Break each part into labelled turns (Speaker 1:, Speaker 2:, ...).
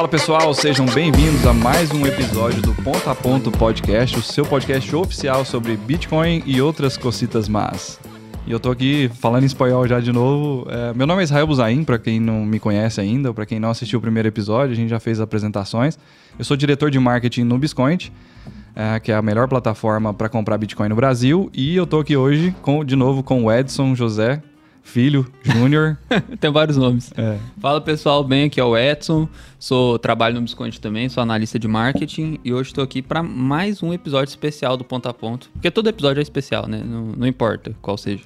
Speaker 1: Fala pessoal, sejam bem-vindos a mais um episódio do Ponto a Ponto Podcast, o seu podcast oficial sobre Bitcoin e outras cositas más. E eu tô aqui falando em espanhol já de novo. É, meu nome é Israel Buzaim, para quem não me conhece ainda, ou para quem não assistiu o primeiro episódio, a gente já fez apresentações. Eu sou diretor de marketing no Biscoint, é, que é a melhor plataforma para comprar Bitcoin no Brasil. E eu tô aqui hoje, com, de novo, com o Edson José, filho, Júnior.
Speaker 2: Tem vários nomes.
Speaker 1: É.
Speaker 2: Fala pessoal, bem, aqui é o Edson, sou trabalho no Bisconte também, sou analista de marketing e hoje estou aqui para mais um episódio especial do Ponto a Ponto, porque todo episódio é especial, né? Não, não importa qual seja.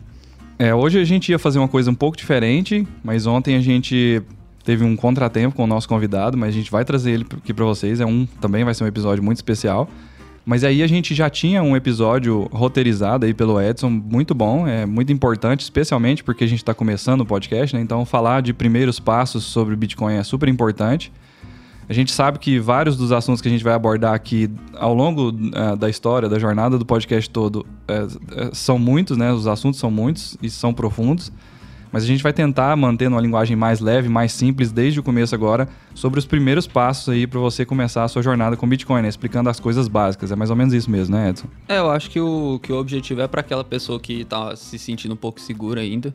Speaker 1: É, hoje a gente ia fazer uma coisa um pouco diferente, mas ontem a gente teve um contratempo com o nosso convidado, mas a gente vai trazer ele aqui para vocês. É um também vai ser um episódio muito especial. Mas aí a gente já tinha um episódio roteirizado aí pelo Edson, muito bom, é muito importante, especialmente porque a gente está começando o podcast, né? Então falar de primeiros passos sobre Bitcoin é super importante. A gente sabe que vários dos assuntos que a gente vai abordar aqui ao longo uh, da história, da jornada do podcast todo, uh, são muitos, né? Os assuntos são muitos e são profundos. Mas a gente vai tentar manter uma linguagem mais leve, mais simples desde o começo agora, sobre os primeiros passos aí para você começar a sua jornada com Bitcoin, né? explicando as coisas básicas. É mais ou menos isso mesmo, né, Edson?
Speaker 2: É, eu acho que o, que o objetivo é para aquela pessoa que está se sentindo um pouco segura ainda.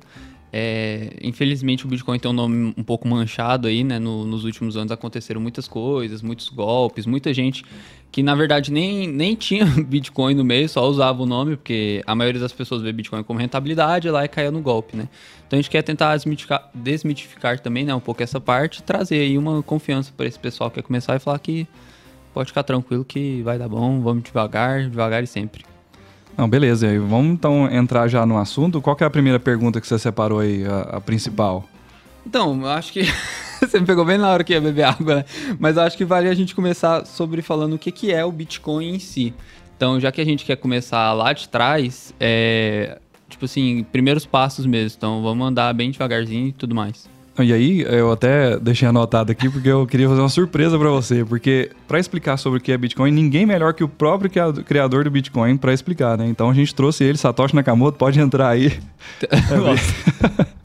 Speaker 2: É, infelizmente o Bitcoin tem um nome um pouco manchado aí, né? No, nos últimos anos aconteceram muitas coisas, muitos golpes, muita gente que na verdade nem, nem tinha Bitcoin no meio, só usava o nome, porque a maioria das pessoas vê Bitcoin como rentabilidade lá e caia no golpe, né? Então a gente quer tentar desmitificar, desmitificar também, né, um pouco essa parte, trazer aí uma confiança para esse pessoal que quer começar e falar que pode ficar tranquilo que vai dar bom, vamos devagar, devagar e sempre.
Speaker 1: Não, beleza. Vamos então entrar já no assunto. Qual é a primeira pergunta que você separou aí, a, a principal?
Speaker 2: Então, eu acho que você me pegou bem na hora que ia beber água, né? Mas eu acho que vale a gente começar sobre falando o que, que é o Bitcoin em si. Então, já que a gente quer começar lá de trás, é, tipo assim, primeiros passos mesmo. Então, vamos andar bem devagarzinho e tudo mais.
Speaker 1: E aí, eu até deixei anotado aqui porque eu queria fazer uma surpresa para você, porque para explicar sobre o que é Bitcoin, ninguém melhor que o próprio criador do Bitcoin para explicar, né? Então a gente trouxe ele, Satoshi Nakamoto, pode entrar aí. É,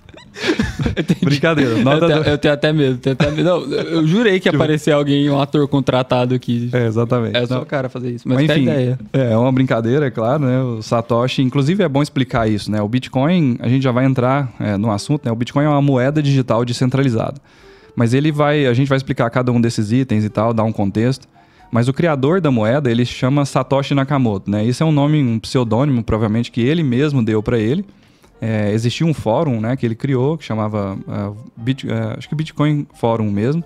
Speaker 1: Brincadeira.
Speaker 2: Eu tenho, eu, tenho, até medo. Tenho até medo. Não, eu jurei que tipo- aparecer alguém, um ator contratado aqui.
Speaker 1: É, exatamente.
Speaker 2: É só o cara fazer isso. Mas, mas enfim, ideia.
Speaker 1: É, é uma brincadeira, é claro, né? O Satoshi, inclusive é bom explicar isso, né? O Bitcoin, a gente já vai entrar é, no assunto, né? O Bitcoin é uma moeda digital descentralizada. Mas ele vai, a gente vai explicar cada um desses itens e tal, dar um contexto. Mas o criador da moeda, ele chama Satoshi Nakamoto, né? Isso é um nome, um pseudônimo, provavelmente, que ele mesmo deu para ele é, existia um fórum né, que ele criou, que chamava uh, Bit, uh, acho que Bitcoin Fórum mesmo.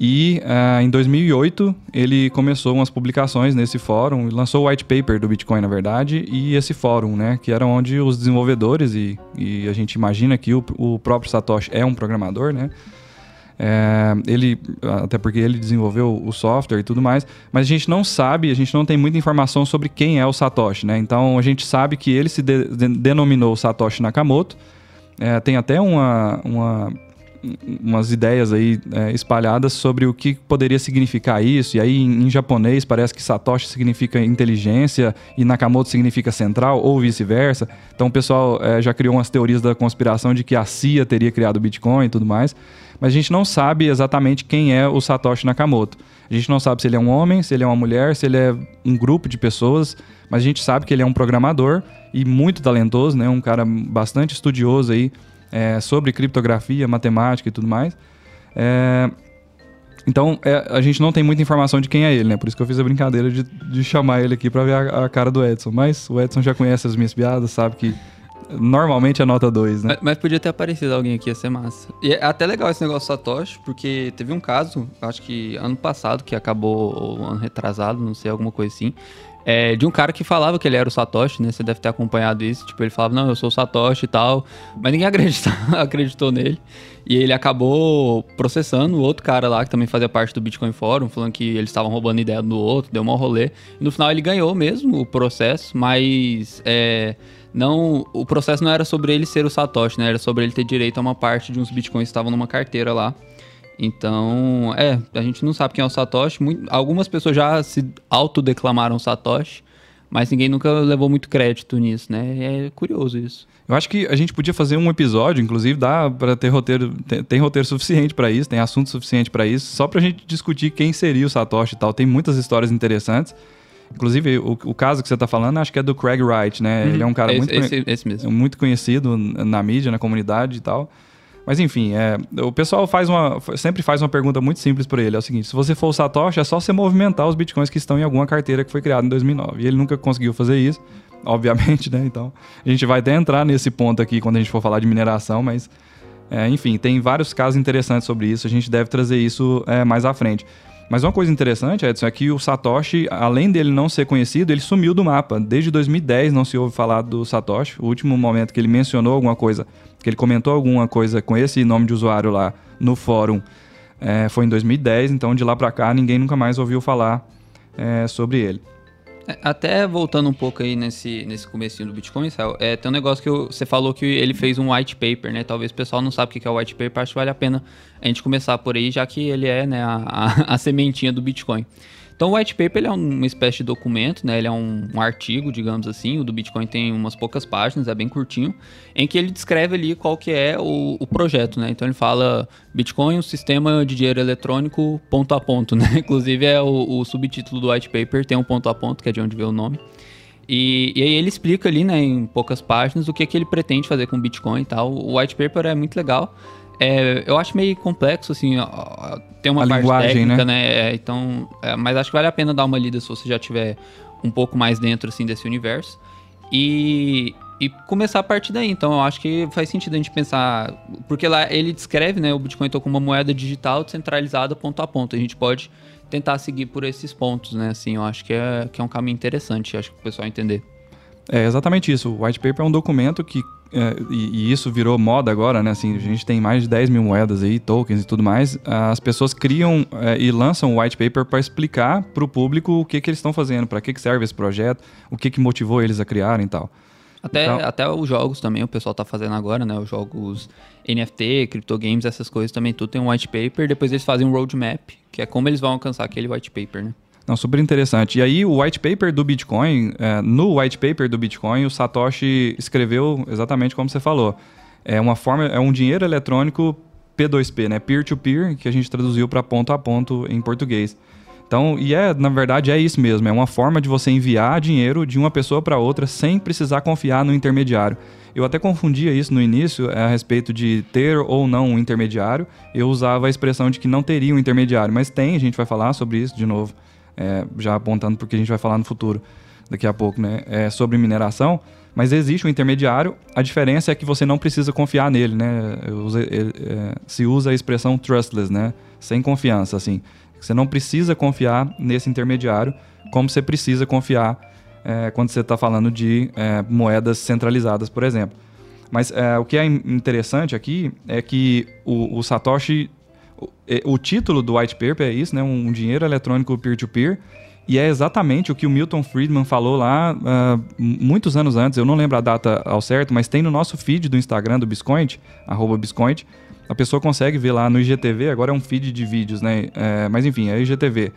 Speaker 1: E uh, em 2008 ele começou umas publicações nesse fórum, lançou o white paper do Bitcoin, na verdade, e esse fórum, né, que era onde os desenvolvedores, e, e a gente imagina que o, o próprio Satoshi é um programador, né, é, ele, até porque ele desenvolveu o software e tudo mais, mas a gente não sabe, a gente não tem muita informação sobre quem é o Satoshi, né? Então a gente sabe que ele se de, de, denominou Satoshi Nakamoto. É, tem até uma, uma umas ideias aí é, espalhadas sobre o que poderia significar isso. E aí, em, em, japonês, parece que Satoshi significa inteligência e Nakamoto significa central, ou vice-versa. Então, o pessoal é, já criou umas teorias da conspiração de que a CIA teria criado o Bitcoin e tudo mais mas a gente não sabe exatamente quem é o Satoshi Nakamoto. A gente não sabe se ele é um homem, se ele é uma mulher, se ele é um grupo de pessoas, mas a gente sabe que ele é um programador e muito talentoso, né? Um cara bastante estudioso aí é, sobre criptografia, matemática e tudo mais. É, então, é, a gente não tem muita informação de quem é ele, né? Por isso que eu fiz a brincadeira de, de chamar ele aqui para ver a, a, cara do Edson. Mas o Edson já conhece as minhas piadas, sabe que Normalmente é nota 2, né?
Speaker 2: Mas, mas, podia ter aparecido alguém aqui, ia ser massa. E é até legal esse negócio do Satoshi, porque teve um caso, acho que ano passado, que acabou, ou ano retrasado, não sei, alguma coisa assim. É, de um cara que falava que ele era o Satoshi, né? Você deve ter acompanhado isso. Tipo, ele falava, não, eu sou o Satoshi e tal. Mas ninguém acreditou, nele. E ele acabou processando o outro cara lá, que também fazia parte do Bitcoin Forum, falando que eles estavam roubando ideia do outro, deu um rolê. E no final ele ganhou mesmo o processo, mas. É, não, o processo não era sobre ele ser o Satoshi, né? Era sobre ele ter direito a uma parte de uns bitcoins que estavam numa carteira lá. Então, é, a gente não sabe quem é o Satoshi. Muito, algumas pessoas já se autodeclamaram Satoshi, mas ninguém nunca levou muito crédito nisso, né? É curioso isso.
Speaker 1: Eu acho que a gente podia fazer um episódio, inclusive dá para ter roteiro, tem, tem roteiro suficiente para isso, tem assunto suficiente para isso, só pra gente discutir quem seria o Satoshi e tal. Tem muitas histórias interessantes. Inclusive, o, o caso que você está falando, acho que é do Craig Wright, né? Uhum. Ele é um cara
Speaker 2: esse,
Speaker 1: muito,
Speaker 2: esse, esse mesmo.
Speaker 1: muito conhecido na mídia, na comunidade e tal. Mas enfim, é, o pessoal faz uma, sempre faz uma pergunta muito simples para ele. É o seguinte: se você for o Satoshi, é só você movimentar os bitcoins que estão em alguma carteira que foi criada em 2009. E ele nunca conseguiu fazer isso, obviamente, né? Então, a gente vai até entrar nesse ponto aqui quando a gente for falar de mineração, mas é, enfim, tem vários casos interessantes sobre isso. A gente deve trazer isso é, mais à frente. Mas uma coisa interessante, Edson, é que o Satoshi, além dele não ser conhecido, ele sumiu do mapa. Desde 2010 não se ouve falar do Satoshi. O último momento que ele mencionou alguma coisa, que ele comentou alguma coisa com esse nome de usuário lá no fórum, é, foi em 2010. Então de lá para cá ninguém nunca mais ouviu falar é, sobre ele.
Speaker 2: É, até voltando um pouco aí nesse, nesse comecinho do Bitcoin, é, tem um negócio que eu, você falou que ele fez um white paper, né? Talvez o pessoal não sabe o que é o white paper, acho que vale a pena a gente começar por aí, já que ele é né, a, a, a sementinha do Bitcoin. Então o white paper ele é uma espécie de documento, né? Ele é um, um, artigo, digamos assim. O do Bitcoin tem umas poucas páginas, é bem curtinho, em que ele descreve ali qual que é o, o projeto, né? Então ele fala Bitcoin, um sistema de dinheiro eletrônico ponto a ponto, né? Inclusive é o, o subtítulo do white paper tem um ponto a ponto, que é de onde veio o nome. E, e, aí ele explica ali, né, em poucas páginas, o que, que ele pretende fazer com o Bitcoin e tal. O white paper é muito legal. É, eu acho meio complexo, assim, tem uma a parte linguagem, técnica, né? né? É, então, é, mas acho que vale a pena dar uma lida se você já tiver um pouco mais dentro, assim, desse universo. E, e começar a partir daí. Então, eu acho que faz sentido a gente pensar... Porque lá ele descreve, né, o Bitcoin então, como uma moeda digital descentralizada ponto a ponto. A gente pode tentar seguir por esses pontos, né? Assim, eu acho que é, que é um caminho interessante, acho que o pessoal entender.
Speaker 1: É exatamente isso. O white paper é um documento que é, e, e, isso virou moda agora, né? Assim, a gente tem mais de 10 mil moedas aí, tokens e tudo mais. As pessoas criam é, e lançam o white paper para explicar para o público o que, que eles estão fazendo, para que, que serve esse projeto, o que, que motivou eles a criarem e tal.
Speaker 2: Até, então, até os jogos também o pessoal tá fazendo agora, né? Os jogos NFT, games essas coisas também tudo tem um white paper. Depois eles fazem um roadmap, que é como eles vão alcançar aquele white paper, né?
Speaker 1: Não, super interessante. E aí, o white paper do Bitcoin, é, no white paper do Bitcoin, o Satoshi escreveu exatamente como você falou. É uma forma, é um dinheiro eletrônico P2P, né? Peer-to-peer, -peer, que a gente traduziu para ponto a ponto em português. Então, e é, na verdade, é isso mesmo. É uma forma de você enviar dinheiro de uma pessoa para outra sem precisar confiar no intermediário. Eu até confundia isso no início a respeito de ter ou não um intermediário. Eu usava a expressão de que não teria um intermediário, mas tem, a gente vai falar sobre isso de novo é, já apontando porque a gente vai falar no futuro, daqui a pouco, né? É sobre mineração, mas existe um intermediário. A diferença é que você não precisa confiar nele, né? É, se usa a expressão trustless, né? Sem confiança, assim. Você não precisa confiar nesse intermediário, como você precisa confiar é, quando você está falando de é, moedas centralizadas, por exemplo. Mas é, o que é interessante aqui é que o, o Satoshi o título do white paper é isso, né? Um dinheiro eletrônico peer-to-peer. -peer, e é exatamente o que o Milton Friedman falou lá uh, muitos anos antes. Eu não lembro a data ao certo, mas tem no nosso feed do Instagram do Biscoint, arroba Biscoint. A pessoa consegue ver lá no IGTV, agora é um feed de vídeos, né? É, mas enfim, é IGTV.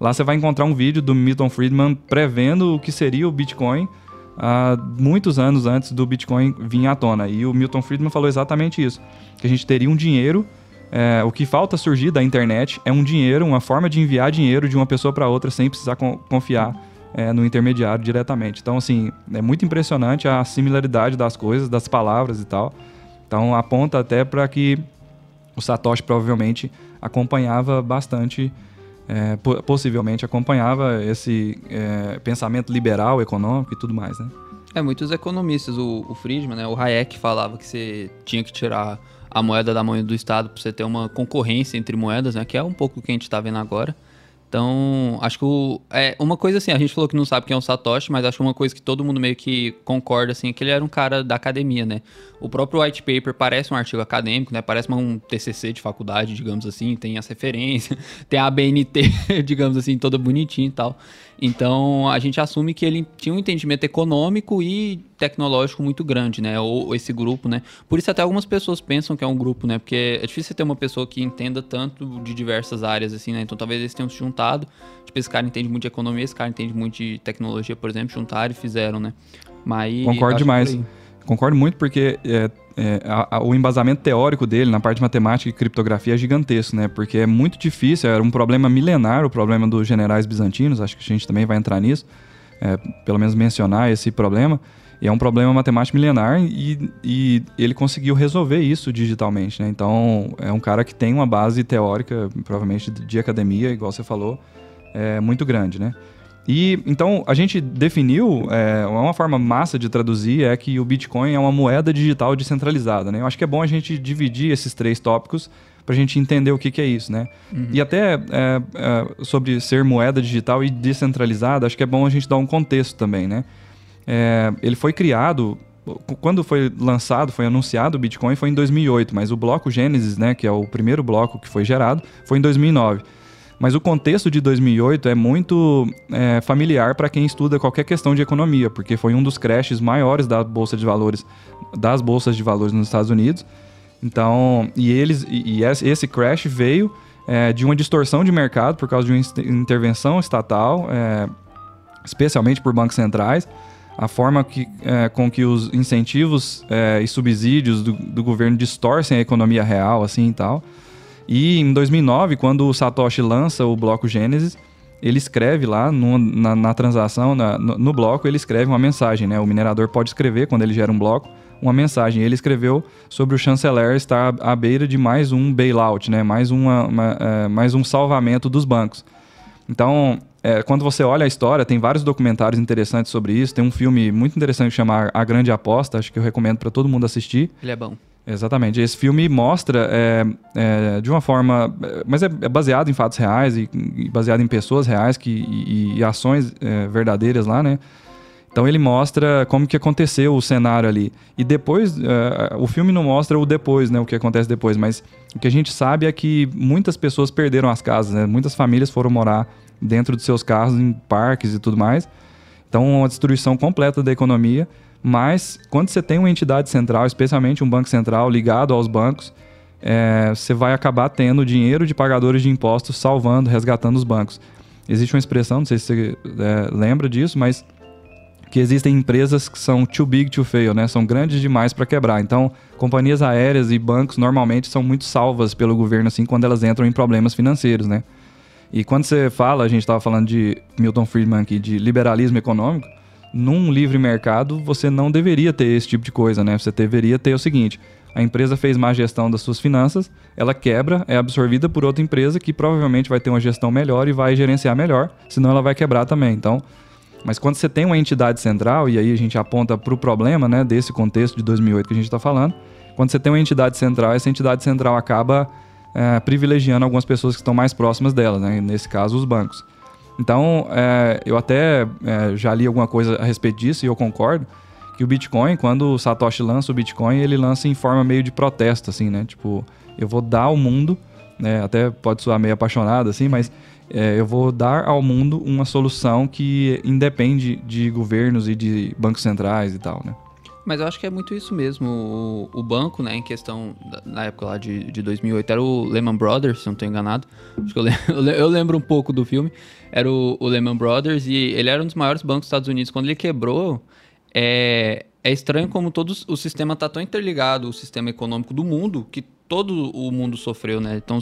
Speaker 1: Lá você vai encontrar um vídeo do Milton Friedman prevendo o que seria o Bitcoin uh, muitos anos antes do Bitcoin vir à tona. E o Milton Friedman falou exatamente isso: que a gente teria um dinheiro é, o que falta surgir da internet é um dinheiro, uma forma de enviar dinheiro de uma pessoa para outra sem precisar confiar é, no intermediário diretamente. Então, assim, é muito impressionante a similaridade das coisas, das palavras e tal. Então, aponta até para que o Satoshi provavelmente acompanhava bastante, é, possivelmente acompanhava esse é, pensamento liberal, econômico e tudo mais, né?
Speaker 2: É, muitos economistas, o, o Friedman, né, o Hayek falava que você tinha que tirar a moeda da mão do Estado para você ter uma concorrência entre moedas, né? Que é um pouco o que a gente está vendo agora. Então, acho que o, é uma coisa assim, a gente falou que não sabe quem é o Satoshi, mas acho que uma coisa que todo mundo meio que concorda assim, é que ele era um cara da academia, né? O próprio white paper parece um artigo acadêmico, né? Parece um TCC de faculdade, digamos assim, tem as referências, tem a ABNT, digamos assim, toda bonitinha e tal. Então, a gente assume que ele tinha um entendimento econômico e tecnológico muito grande, né? Ou esse grupo, né? Por isso até algumas pessoas pensam que é um grupo, né? Porque é difícil ter uma pessoa que entenda tanto de diversas áreas, assim, né? Então talvez eles tenham se juntado. Tipo, esse cara entende muito de economia, esse cara entende muito de tecnologia, por exemplo, juntaram e fizeram, né?
Speaker 1: Mas Concordo demais. Concordo muito porque é, é, a, a, o embasamento teórico dele na parte de matemática e criptografia é gigantesco, né? Porque é muito difícil, era um problema milenar, o problema dos generais bizantinos, acho que a gente também vai entrar nisso, é, pelo menos mencionar esse problema. E é um problema matemático milenar e, e ele conseguiu resolver isso digitalmente, né? Então, é um cara que tem uma base teórica, provavelmente de academia, igual você falou, é muito grande, né? E então a gente definiu, é, uma forma massa de traduzir é que o Bitcoin é uma moeda digital descentralizada. Né? Eu acho que é bom a gente dividir esses três tópicos para a gente entender o que, que é isso. Né? Uhum. E até é, é, sobre ser moeda digital e descentralizada, acho que é bom a gente dar um contexto também. Né? É, ele foi criado quando foi lançado, foi anunciado o Bitcoin foi em 2008, mas o bloco Gênesis, né, que é o primeiro bloco que foi gerado, foi em 2009. Mas o contexto de 2008 é muito é, familiar para quem estuda qualquer questão de economia, porque foi um dos crashes maiores da bolsa de valores, das bolsas de valores nos Estados Unidos. Então, e eles, e esse crash veio é, de uma distorção de mercado por causa de uma intervenção estatal, é, especialmente por bancos centrais, a forma que, é, com que os incentivos é, e subsídios do, do governo distorcem a economia real, assim e tal. E em 2009, quando o Satoshi lança o bloco Gênesis, ele escreve lá no, na, na, transação, na, no, no, bloco, ele escreve uma mensagem, né? O minerador pode escrever, quando ele gera um bloco, uma mensagem. Ele escreveu sobre o chanceler estar à beira de mais um bailout, né? Mais, uma, uma é, mais um salvamento dos bancos. Então, é, quando você olha a história, tem vários documentários interessantes sobre isso. Tem um filme muito interessante que chama A Grande Aposta, acho que eu recomendo para todo mundo assistir.
Speaker 2: Ele é bom.
Speaker 1: Exatamente. Esse filme mostra é, é, de uma forma. Mas é, é, baseado em fatos reais e, e, baseado em pessoas reais que, e, e ações é, verdadeiras lá, né? Então ele mostra como que aconteceu o cenário ali. E depois, é, o filme não mostra o depois, né? O que acontece depois, mas o que a gente sabe é que muitas pessoas perderam as casas, né? Muitas famílias foram morar dentro de seus carros, em parques e tudo mais. Então, uma destruição completa da economia. Mas quando você tem uma entidade central, especialmente um banco central ligado aos bancos, é, você vai acabar tendo dinheiro de pagadores de impostos salvando, resgatando os bancos. Existe uma expressão, não sei se você é, lembra disso, mas que existem empresas que são too big to fail, né? São grandes demais para quebrar. Então, companhias aéreas e bancos normalmente são muito salvas pelo governo assim quando elas entram em problemas financeiros, né? E quando você fala, a gente estava falando de Milton Friedman aqui, de liberalismo econômico, num livre mercado você não deveria ter esse tipo de coisa, né? Você deveria ter o seguinte: a empresa fez má gestão das suas finanças, ela quebra, é absorvida por outra empresa que provavelmente vai ter uma gestão melhor e vai gerenciar melhor, senão ela vai quebrar também. Então, mas quando você tem uma entidade central, e aí a gente aponta para o problema né, desse contexto de 2008 que a gente está falando, quando você tem uma entidade central, essa entidade central acaba é, privilegiando algumas pessoas que estão mais próximas dela, né? nesse caso os bancos. Então, é, eu até é, já li alguma coisa a respeito disso e eu concordo que o Bitcoin, quando o Satoshi lança o Bitcoin, ele lança em forma meio de protesto, assim, né? Tipo, eu vou dar ao mundo, né? Até pode soar meio apaixonado, assim, mas é, eu vou dar ao mundo uma solução que independe de governos e de bancos centrais e tal, né?
Speaker 2: Mas eu acho que é muito isso mesmo. O, o banco, né, em questão, na época lá de, de 2008, era o Lehman Brothers, se não estou enganado. Acho que eu, lembro, eu lembro um pouco do filme. Era o, o, Lehman Brothers e ele era um dos maiores bancos dos Estados Unidos. Quando ele quebrou, é, é estranho como todo o sistema está tão interligado, o sistema econômico do mundo, que todo o mundo sofreu, né? Então,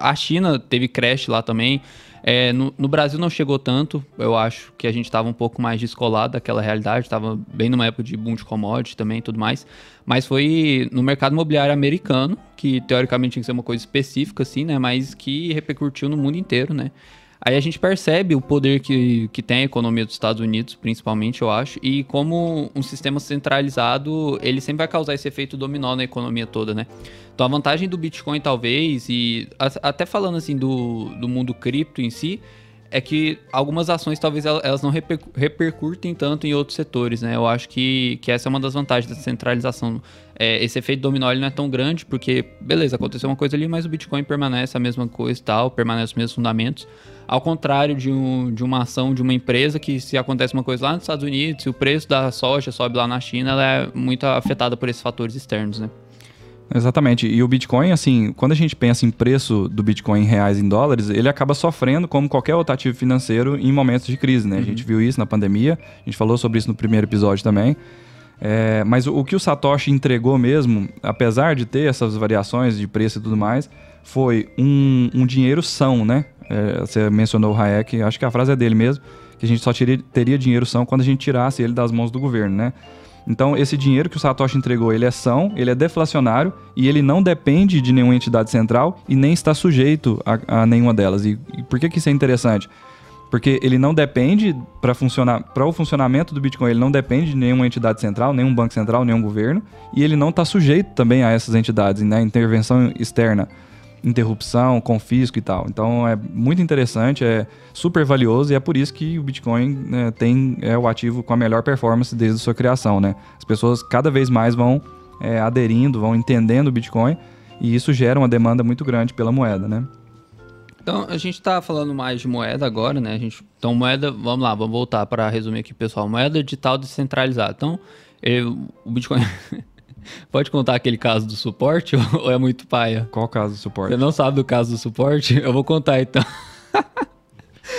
Speaker 2: a China teve crash lá também. É, no, no, Brasil não chegou tanto, eu acho que a gente estava um pouco mais descolado daquela realidade, estava bem numa época de boom de commodity também e tudo mais, mas foi no mercado imobiliário americano, que teoricamente tinha que ser uma coisa específica assim, né, mas que repercutiu no mundo inteiro, né. Aí a gente percebe o poder que, que tem a economia dos Estados Unidos, principalmente, eu acho, e como um sistema centralizado, ele sempre vai causar esse efeito dominó na economia toda, né? Então a vantagem do Bitcoin, talvez, e até falando assim do, do mundo cripto em si, é que algumas ações talvez elas não repercutem tanto em outros setores, né? Eu acho que, que essa é uma das vantagens da centralização. É, esse efeito dominó ele não é tão grande, porque, beleza, aconteceu uma coisa ali, mas o Bitcoin permanece a mesma coisa e tal, permanece os mesmos fundamentos. Ao contrário de, um, de uma ação de uma empresa que, se acontece uma coisa lá nos Estados Unidos, se o preço da soja sobe lá na China, ela é muito afetada por esses fatores externos, né?
Speaker 1: Exatamente. E o Bitcoin, assim, quando a gente pensa em preço do Bitcoin em reais em dólares, ele acaba sofrendo como qualquer outro ativo financeiro em momentos de crise, né? Uhum. A gente viu isso na pandemia, a gente falou sobre isso no primeiro episódio também. É, mas o, o, que o Satoshi entregou mesmo, apesar de ter essas variações de preço e tudo mais, foi um, um dinheiro são, né? É, você mencionou o Hayek, acho que a frase é dele mesmo, que a gente só teria, teria dinheiro são quando a gente tirasse ele das mãos do governo, né? Então, esse dinheiro que o Satoshi entregou, ele é são, ele é deflacionário e ele não depende de nenhuma entidade central e nem está sujeito a, a nenhuma delas. E, e, por que, que isso é interessante? Porque ele não depende para funcionar, para o funcionamento do Bitcoin, ele não depende de nenhuma entidade central, nenhum banco central, nenhum governo, e ele não está sujeito também a essas entidades, né? Intervenção externa interrupção, confisco e tal. Então é muito interessante, é super valioso e é por isso que o Bitcoin né, tem é o ativo com a melhor performance desde a sua criação, né? As pessoas cada vez mais vão é, aderindo, vão entendendo o Bitcoin e isso gera uma demanda muito grande pela moeda, né?
Speaker 2: Então, a gente está falando mais de moeda agora, né? A gente, então, moeda, vamos lá, vamos voltar para resumir aqui, pessoal. Moeda digital descentralizada. Então, eu, o Bitcoin Pode contar aquele caso do suporte ou é muito paia?
Speaker 1: Qual caso do suporte?
Speaker 2: Você não sabe do caso do suporte? Eu vou contar então.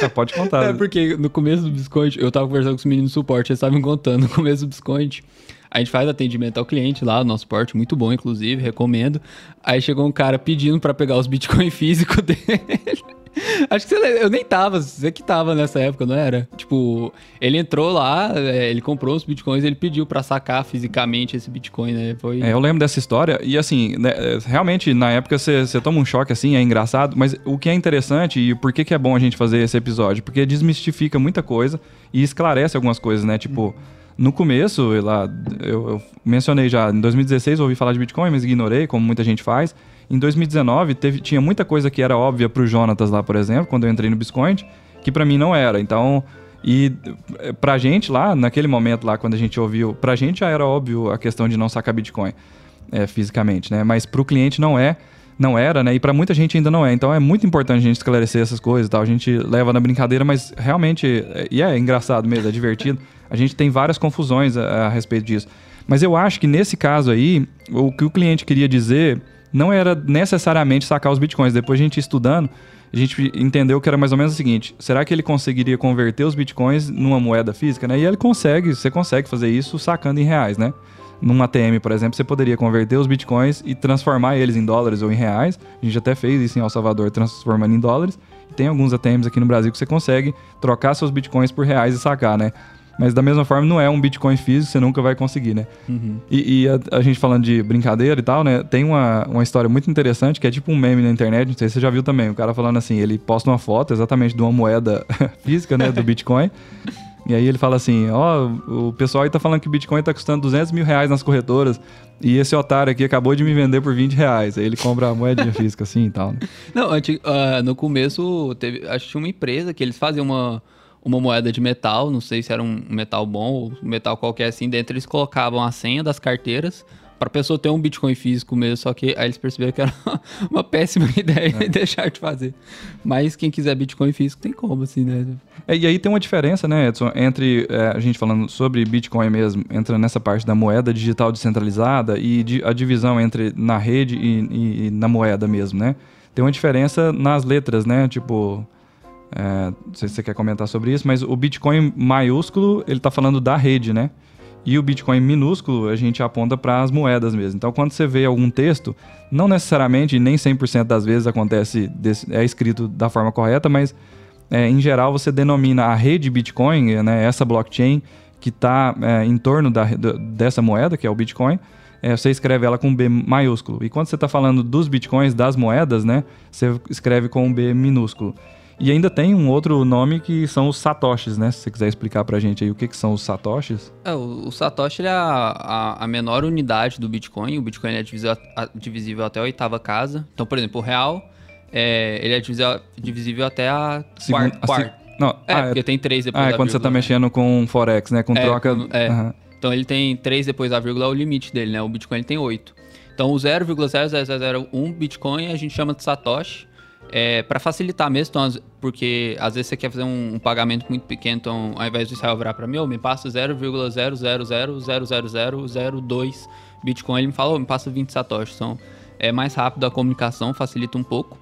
Speaker 1: É, pode contar.
Speaker 2: É porque no começo do Biscoint, eu tava conversando com os meninos do suporte, eles estavam me contando, no começo do Biscoint, a gente faz atendimento ao cliente lá, nosso suporte muito bom, inclusive, recomendo. Aí chegou um cara pedindo para pegar os Bitcoin físicos dele. Acho que você, eu nem tava, você que tava nessa época, não era? Tipo, ele entrou lá, é, ele comprou os bitcoins, ele pediu para sacar fisicamente esse bitcoin, né?
Speaker 1: Foi... É, eu lembro dessa história e assim, né, é, realmente na época você, você toma um choque assim, é engraçado, mas o que é interessante e por que, que é bom a gente fazer esse episódio? Porque desmistifica muita coisa e esclarece algumas coisas, né? Tipo. No começo, lá, eu, eu mencionei já, em 2016 eu ouvi falar de Bitcoin, mas ignorei, como muita gente faz. Em 2019, teve, tinha muita coisa que era óbvia para o Jonatas lá, por exemplo, quando eu entrei no Biscoint, que para mim não era. Então, e eh, pra gente lá, naquele momento lá, quando a gente ouviu, pra gente já era óbvio a questão de não sacar Bitcoin é, fisicamente, né? Mas pro cliente não é, não era, né? E para muita gente ainda não é. Então é muito importante a gente esclarecer essas coisas e tal. A gente leva na brincadeira, mas realmente, é, e é engraçado mesmo, é divertido. A gente tem várias confusões a, a respeito disso. Mas eu acho que nesse caso aí, o que o cliente queria dizer não era necessariamente sacar os bitcoins. Depois a gente estudando, a gente entendeu que era mais ou menos o seguinte: será que ele conseguiria converter os bitcoins numa moeda física, né? E ele consegue, você consegue fazer isso sacando em reais, né? Num ATM, por exemplo, você poderia converter os bitcoins e transformar eles em dólares ou em reais. A gente até fez isso em El Salvador, transformando em dólares. Tem alguns ATMs aqui no Brasil que você consegue trocar seus bitcoins por reais e sacar, né? Mas da mesma forma, não é um Bitcoin físico, você nunca vai conseguir, né? Uhum. E, e a, a, gente falando de brincadeira e tal, né? Tem uma, uma história muito interessante que é tipo um meme na internet, não sei se você já viu também. O cara falando assim, ele posta uma foto exatamente de uma moeda física, né? Do Bitcoin. E aí ele fala assim, ó, oh, o pessoal aí tá falando que o Bitcoin tá custando 200 mil reais nas corretoras e esse otário aqui acabou de me vender por 20 reais. Aí ele compra a moedinha física assim e tal, né?
Speaker 2: Não, antes, uh, no começo, teve, acho que tinha uma empresa que eles faziam uma uma moeda de metal, não sei se era um metal bom ou metal qualquer assim, dentro eles colocavam a senha das carteiras para a pessoa ter um Bitcoin físico mesmo, só que aí eles perceberam que era uma péssima ideia é. deixar de fazer. Mas quem quiser Bitcoin físico tem como, assim, né?
Speaker 1: É, e aí tem uma diferença, né, Edson, entre é, a gente falando sobre Bitcoin mesmo, entra nessa parte da moeda digital descentralizada e de, a divisão entre na rede e, e, e na moeda mesmo, né? Tem uma diferença nas letras, né? Tipo, é, não sei se você quer comentar sobre isso, mas o Bitcoin maiúsculo, ele está falando da rede, né? E o Bitcoin minúsculo, a gente aponta para as moedas mesmo. Então, quando você vê algum texto, não necessariamente, nem 100% das vezes acontece, desse, é escrito da forma correta, mas é, em geral você denomina a rede Bitcoin, né, essa blockchain que está é, em torno da, dessa moeda, que é o Bitcoin, é, você escreve ela com B maiúsculo. E quando você está falando dos Bitcoins, das moedas, né, você escreve com B minúsculo. E ainda tem um outro nome que são os satoshis, né? Se você quiser explicar pra gente aí o que, que são os satoshis.
Speaker 2: É, o, o satoshi é a, a, a, menor unidade do Bitcoin. O Bitcoin é divisível, a, divisível até a oitava casa. Então, por exemplo, o real, é, ele é divisível, divisível até a,
Speaker 1: Segunda, quarta. Não,
Speaker 2: É,
Speaker 1: ah,
Speaker 2: porque tem três depois
Speaker 1: ah, é quando você tá
Speaker 2: né?
Speaker 1: mexendo com Forex, né? Com
Speaker 2: É,
Speaker 1: troca.
Speaker 2: é.
Speaker 1: Aham.
Speaker 2: Então ele tem 3 depois da vírgula é o limite dele, né? O Bitcoin ele tem 8. Então o 0,0001 Bitcoin a gente chama de Satoshi. É, para facilitar mesmo, então, porque às vezes você quer fazer um, um pagamento muito pequeno, então ao invés do Israel virar para mim, "Ô, me passa 0,0000002 Bitcoin, ele me fala, "Ô, me passa 20 Satoshi. Então é mais rápido a comunicação, facilita um pouco.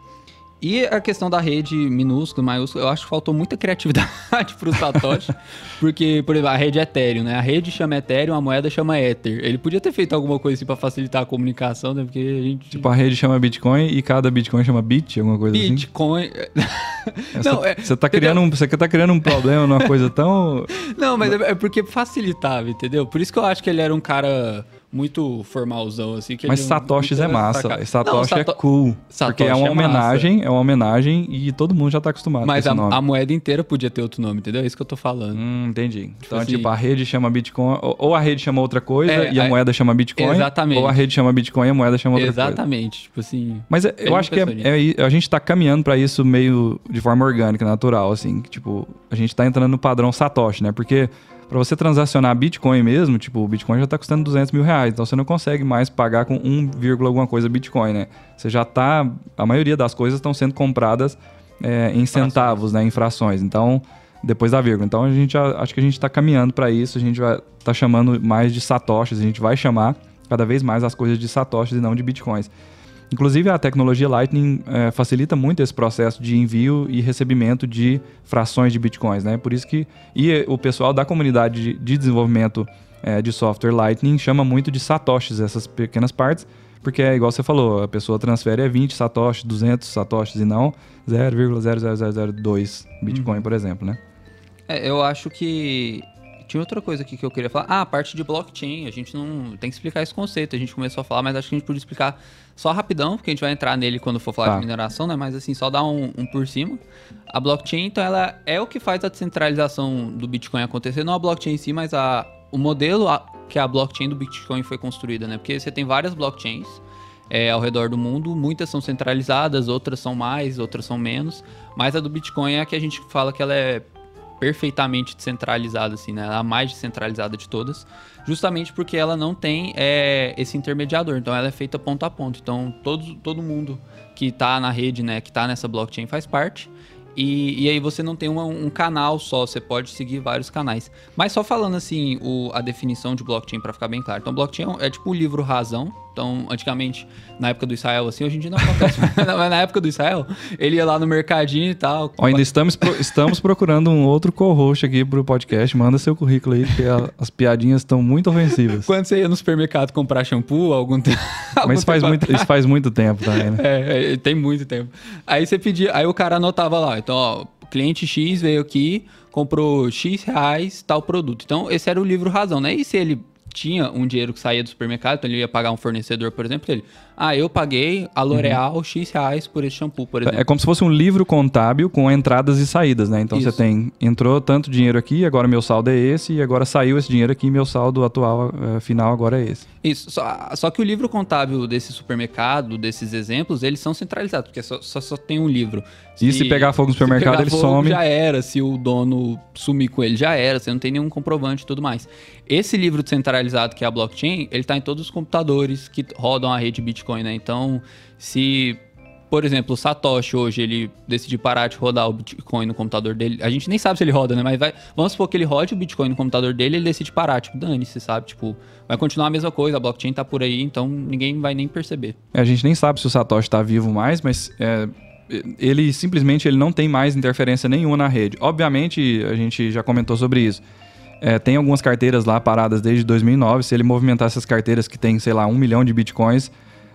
Speaker 2: E a questão da rede minúscula, maiúscula, eu acho que faltou muita criatividade pro Satoshi. porque, por exemplo, a rede Ethereum, né? A rede chama Ethereum, a moeda chama Ether. Ele podia ter feito alguma coisa assim pra facilitar a comunicação, né? Porque a gente.
Speaker 1: Tipo, a rede chama Bitcoin e cada Bitcoin chama Bit, alguma coisa assim.
Speaker 2: Bitcoin.
Speaker 1: Essa-
Speaker 2: Não, é-
Speaker 1: você, tá criando um, você tá criando um problema numa coisa tão.
Speaker 2: Não, mas é é porque facilitava, entendeu? Por isso que eu acho que ele era um cara muito formalzão, assim. Que
Speaker 1: Mas Satoshis é
Speaker 2: nunca
Speaker 1: massa.
Speaker 2: sacava.
Speaker 1: Satoshi
Speaker 2: Não,
Speaker 1: é
Speaker 2: Sato-
Speaker 1: cool.
Speaker 2: Satoshi
Speaker 1: porque é uma
Speaker 2: é
Speaker 1: homenagem, é uma homenagem e todo mundo já tá acostumado
Speaker 2: Mas a, a moeda inteira podia ter outro nome, entendeu? É isso que eu tô falando.
Speaker 1: Hum, entendi. Então,
Speaker 2: assim-
Speaker 1: tipo, a rede chama Bitcoin, ou, a rede chama outra coisa
Speaker 2: É,
Speaker 1: e a
Speaker 2: é-
Speaker 1: moeda chama Bitcoin.
Speaker 2: Exatamente.
Speaker 1: Ou a rede chama Bitcoin e a moeda chama outra coisa.
Speaker 2: Exatamente. Tipo assim.
Speaker 1: Mas é- eu acho que é, é- a gente tá caminhando pra isso meio de forma orgânica, natural, assim. que, Tipo, a gente tá entrando no padrão Satoshi, né? Porque pra você transacionar Bitcoin mesmo, tipo, o Bitcoin já tá custando 200 mil reais. Então você não consegue mais pagar com 1, vírgula alguma coisa Bitcoin, né? Você já tá... A maioria das coisas estão sendo compradas é, em centavos, né? Em frações. Então, depois da vírgula. Então a gente já, acho que a gente tá caminhando pra isso. A gente vai tá chamando mais de Satoshis. A gente vai chamar cada vez mais as coisas de Satoshis e não de Bitcoins. Inclusive, a tecnologia Lightning eh, facilita muito esse processo de envio e recebimento de frações de bitcoins, né? Por isso que e o pessoal da comunidade de, de desenvolvimento eh, de software Lightning chama muito de satoshis essas pequenas partes, porque é igual você falou, a pessoa transfere é 20 satoshis, 200 satoshis e não 0,00002 bitcoin, por exemplo, né?
Speaker 2: É, eu acho que. Tinha outra coisa aqui que eu queria falar. Ah, a parte de blockchain. A gente não tem que explicar esse conceito. A gente começou a falar, mas acho que a gente podia explicar só rapidão, porque a gente vai entrar nele quando for falar
Speaker 1: Tá.
Speaker 2: de mineração, né? Mas assim, só dar um, um por cima. A blockchain, então, ela é o que faz a descentralização do Bitcoin acontecer. Não a blockchain em si, mas a, o modelo a- que a blockchain do Bitcoin foi construída, né? Porque você tem várias blockchains é, ao redor do mundo. Muitas são centralizadas, outras são mais, outras são menos. Mas a do Bitcoin é a que a gente fala que ela é perfeitamente descentralizada, assim, né? A mais descentralizada de todas. Justamente porque ela não tem é, esse intermediador. Então ela é feita ponto a ponto. Então todo, todo mundo que tá na rede, né? Que tá nessa blockchain faz parte. E, e aí você não tem uma- um canal só, você pode seguir vários canais. Mas só falando assim, o- a definição de blockchain para ficar bem claro. Então, blockchain é é tipo um livro razão. Então, antigamente, na época do Israel, assim, hoje em dia não acontece. mas na época do Israel, ele ia lá no mercadinho e tal.
Speaker 1: Ó, ainda estamos, pro- estamos procurando um outro co-host aqui pro podcast. Manda seu currículo aí, porque a- as piadinhas estão muito ofensivas.
Speaker 2: Quando você ia no supermercado comprar shampoo, algum tempo.
Speaker 1: Mas faz muito, isso faz muito tempo também, né?
Speaker 2: É, é, tem muito tempo. Aí você pedia, aí o cara anotava lá, então, ó, cliente X veio aqui, comprou X reais tal produto. Então, esse era o livro razão, né? E se ele tinha um dinheiro que saía do supermercado, então ele ia pagar um fornecedor, por exemplo, ele, ah, eu paguei a L'Oreal X reais por esse shampoo, por exemplo.
Speaker 1: É como se fosse um livro contábil com entradas e saídas, né? Então
Speaker 2: Isso.
Speaker 1: você tem, entrou tanto dinheiro aqui, agora meu saldo é esse, e agora saiu esse dinheiro aqui, meu saldo atual, eh, final agora é esse.
Speaker 2: Isso, só, só que o livro contábil desse supermercado, desses exemplos, eles são centralizados, porque só, só, só tem um livro.
Speaker 1: E se pegar fogo no supermercado,
Speaker 2: pegar
Speaker 1: ele
Speaker 2: fogo,
Speaker 1: some.
Speaker 2: Já era, se o dono sumir com ele, já era, você não tem nenhum comprovante e tudo mais. Esse livro centralizado, que é a blockchain, ele tá em todos os computadores que rodam a rede Bitcoin, né? Então, se, por exemplo, o Satoshi hoje, ele decidir parar de rodar o Bitcoin no computador dele, a gente nem sabe se ele roda, né? Mas vai, vamos supor que ele rode o Bitcoin no computador dele, ele decide parar, tipo, dane-se, sabe? Tipo, vai continuar a mesma coisa, a blockchain tá por aí, então ninguém vai nem perceber.
Speaker 1: É, A gente nem sabe se o Satoshi está vivo mais, mas é, ele simplesmente ele não tem mais interferência nenhuma na rede. Obviamente, a gente já comentou sobre isso. É, tem algumas carteiras lá paradas desde 2009. Se ele movimentar essas carteiras que tem, sei lá, um milhão de bitcoins,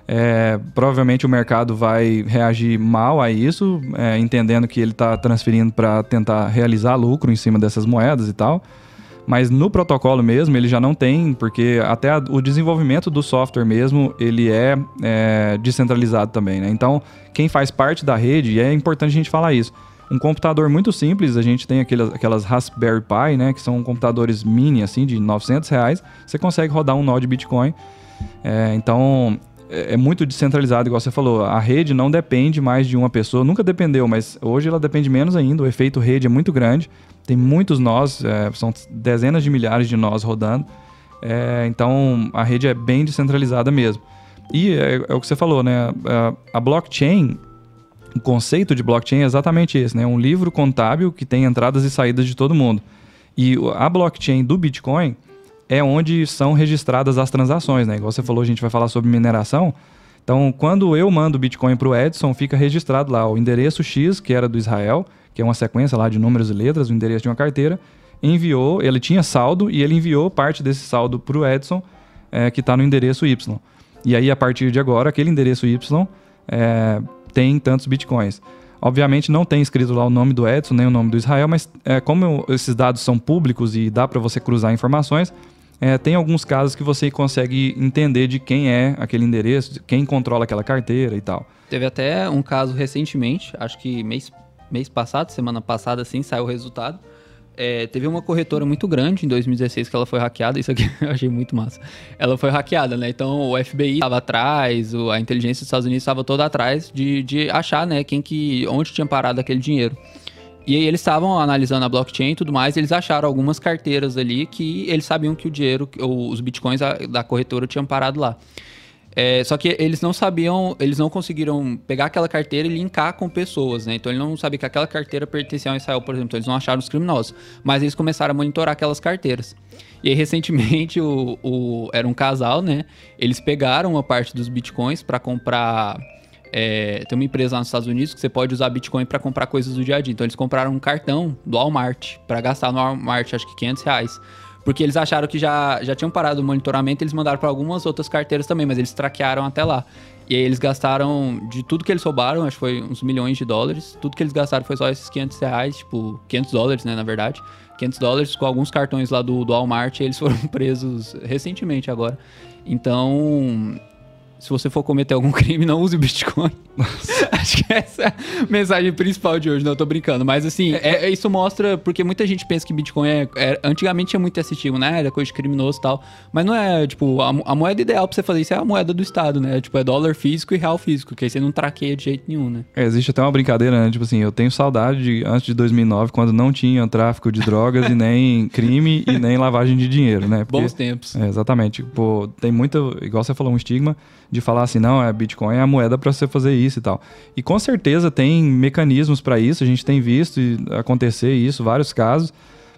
Speaker 1: é, provavelmente o mercado vai reagir mal a isso, é, entendendo que ele está transferindo para tentar realizar lucro em cima dessas moedas e tal. Mas no protocolo mesmo ele já não tem, porque até a- o desenvolvimento do software mesmo ele é, é, descentralizado também, né? Então quem faz parte da rede, e é importante a gente falar isso, um computador muito simples, a gente tem aquelas, aquelas Raspberry Pi, né? Que são computadores mini, assim, de 900 reais, você consegue rodar um nó de Bitcoin. É, então é, é muito descentralizado, igual você falou. A rede não depende mais de uma pessoa, nunca dependeu, mas hoje ela depende menos ainda. O efeito rede é muito grande. Tem muitos nós, é, são dezenas de milhares de nós rodando. É, então a rede é bem descentralizada mesmo. E é, é o que você falou, né? A, a, blockchain, o conceito de blockchain é exatamente esse, né? Um livro contábil que tem entradas e saídas de todo mundo. E a blockchain do Bitcoin é onde são registradas as transações, né? Igual você falou, a gente vai falar sobre mineração. Então, quando eu mando Bitcoin para o Edson, fica registrado lá o endereço X, que era do Israel, que é uma sequência lá de números e letras, o endereço de uma carteira, enviou, ele tinha saldo e ele enviou parte desse saldo para o Edson, é, que está no endereço Y. E aí, a partir de agora, aquele endereço Y é, tem tantos Bitcoins. Obviamente não tem escrito lá o nome do Edson, nem o nome do Israel, mas é, como esses dados são públicos e dá para você cruzar informações, é, tem alguns casos que você consegue entender de quem é aquele endereço, quem controla aquela carteira e tal.
Speaker 2: Teve até um caso recentemente, acho que mês, mês passado, semana passada, assim, saiu o resultado. É, teve uma corretora muito grande em 2016 que ela foi hackeada, isso aqui eu achei muito massa. Ela foi hackeada, né? Então o FBI estava atrás, a inteligência dos Estados Unidos estava toda atrás de, de achar, né, quem que, onde tinha parado aquele dinheiro. E aí eles estavam analisando a blockchain e tudo mais, e eles acharam algumas carteiras ali que eles sabiam que o dinheiro, os bitcoins da corretora tinham parado lá. É, só que eles não sabiam, eles não conseguiram pegar aquela carteira e linkar com pessoas, né? Então ele não sabia que aquela carteira pertencia ao Israel, por exemplo. Então eles não acharam os criminosos. Mas eles começaram a monitorar aquelas carteiras. E aí, recentemente, o, o era um casal, né? Eles pegaram uma parte dos bitcoins para comprar é, tem uma empresa lá nos Estados Unidos que você pode usar Bitcoin para comprar coisas do dia a dia. Então eles compraram um cartão do Walmart para gastar no Walmart, acho que 500 reais. Porque eles acharam que já, já tinham parado o monitoramento, eles mandaram para algumas outras carteiras também, mas eles traquearam até lá. E aí eles gastaram, de tudo que eles roubaram, acho que foi uns milhões de dólares, tudo que eles gastaram foi só esses 500 reais, tipo, 500 dólares, né, na verdade. 500 dólares com alguns cartões lá do, do Walmart, eles foram presos recentemente agora. Então, se você for cometer algum crime, não use Bitcoin. Acho que essa é a mensagem principal de hoje, não, eu tô brincando. Mas assim, é, é, isso mostra, porque muita gente pensa que Bitcoin é. é antigamente tinha muito esse estigma, né? Era coisa de criminoso e tal. Mas não é, tipo, a, a, moeda ideal pra você fazer isso é a moeda do Estado, né? Tipo, é dólar físico e real físico, que aí você não traqueia de jeito nenhum, né?
Speaker 1: É, existe até uma brincadeira, né? Tipo assim, eu tenho saudade de antes de 2009, quando não tinha tráfico de drogas e nem crime e nem lavagem de dinheiro, né?
Speaker 2: Porque, Bons tempos.
Speaker 1: É, exatamente. Pô, tem muito, igual você falou, um estigma de falar assim, não, é Bitcoin é a moeda para você fazer isso e tal. E com certeza tem mecanismos para isso, a gente tem visto acontecer isso, vários casos,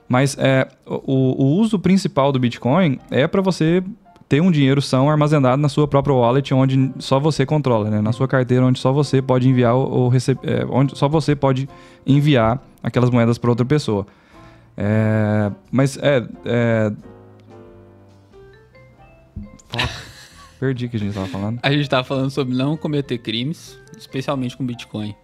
Speaker 1: mas é, o, o uso principal do Bitcoin é para você ter um dinheiro são armazenado na sua própria wallet, onde só você controla, né? Na sua carteira, onde só você pode enviar ou receber, é, onde só você pode enviar aquelas moedas para outra pessoa. É, mas é, é... Perdi o que a gente estava falando.
Speaker 2: A gente estava falando sobre não cometer crimes, especialmente com Bitcoin.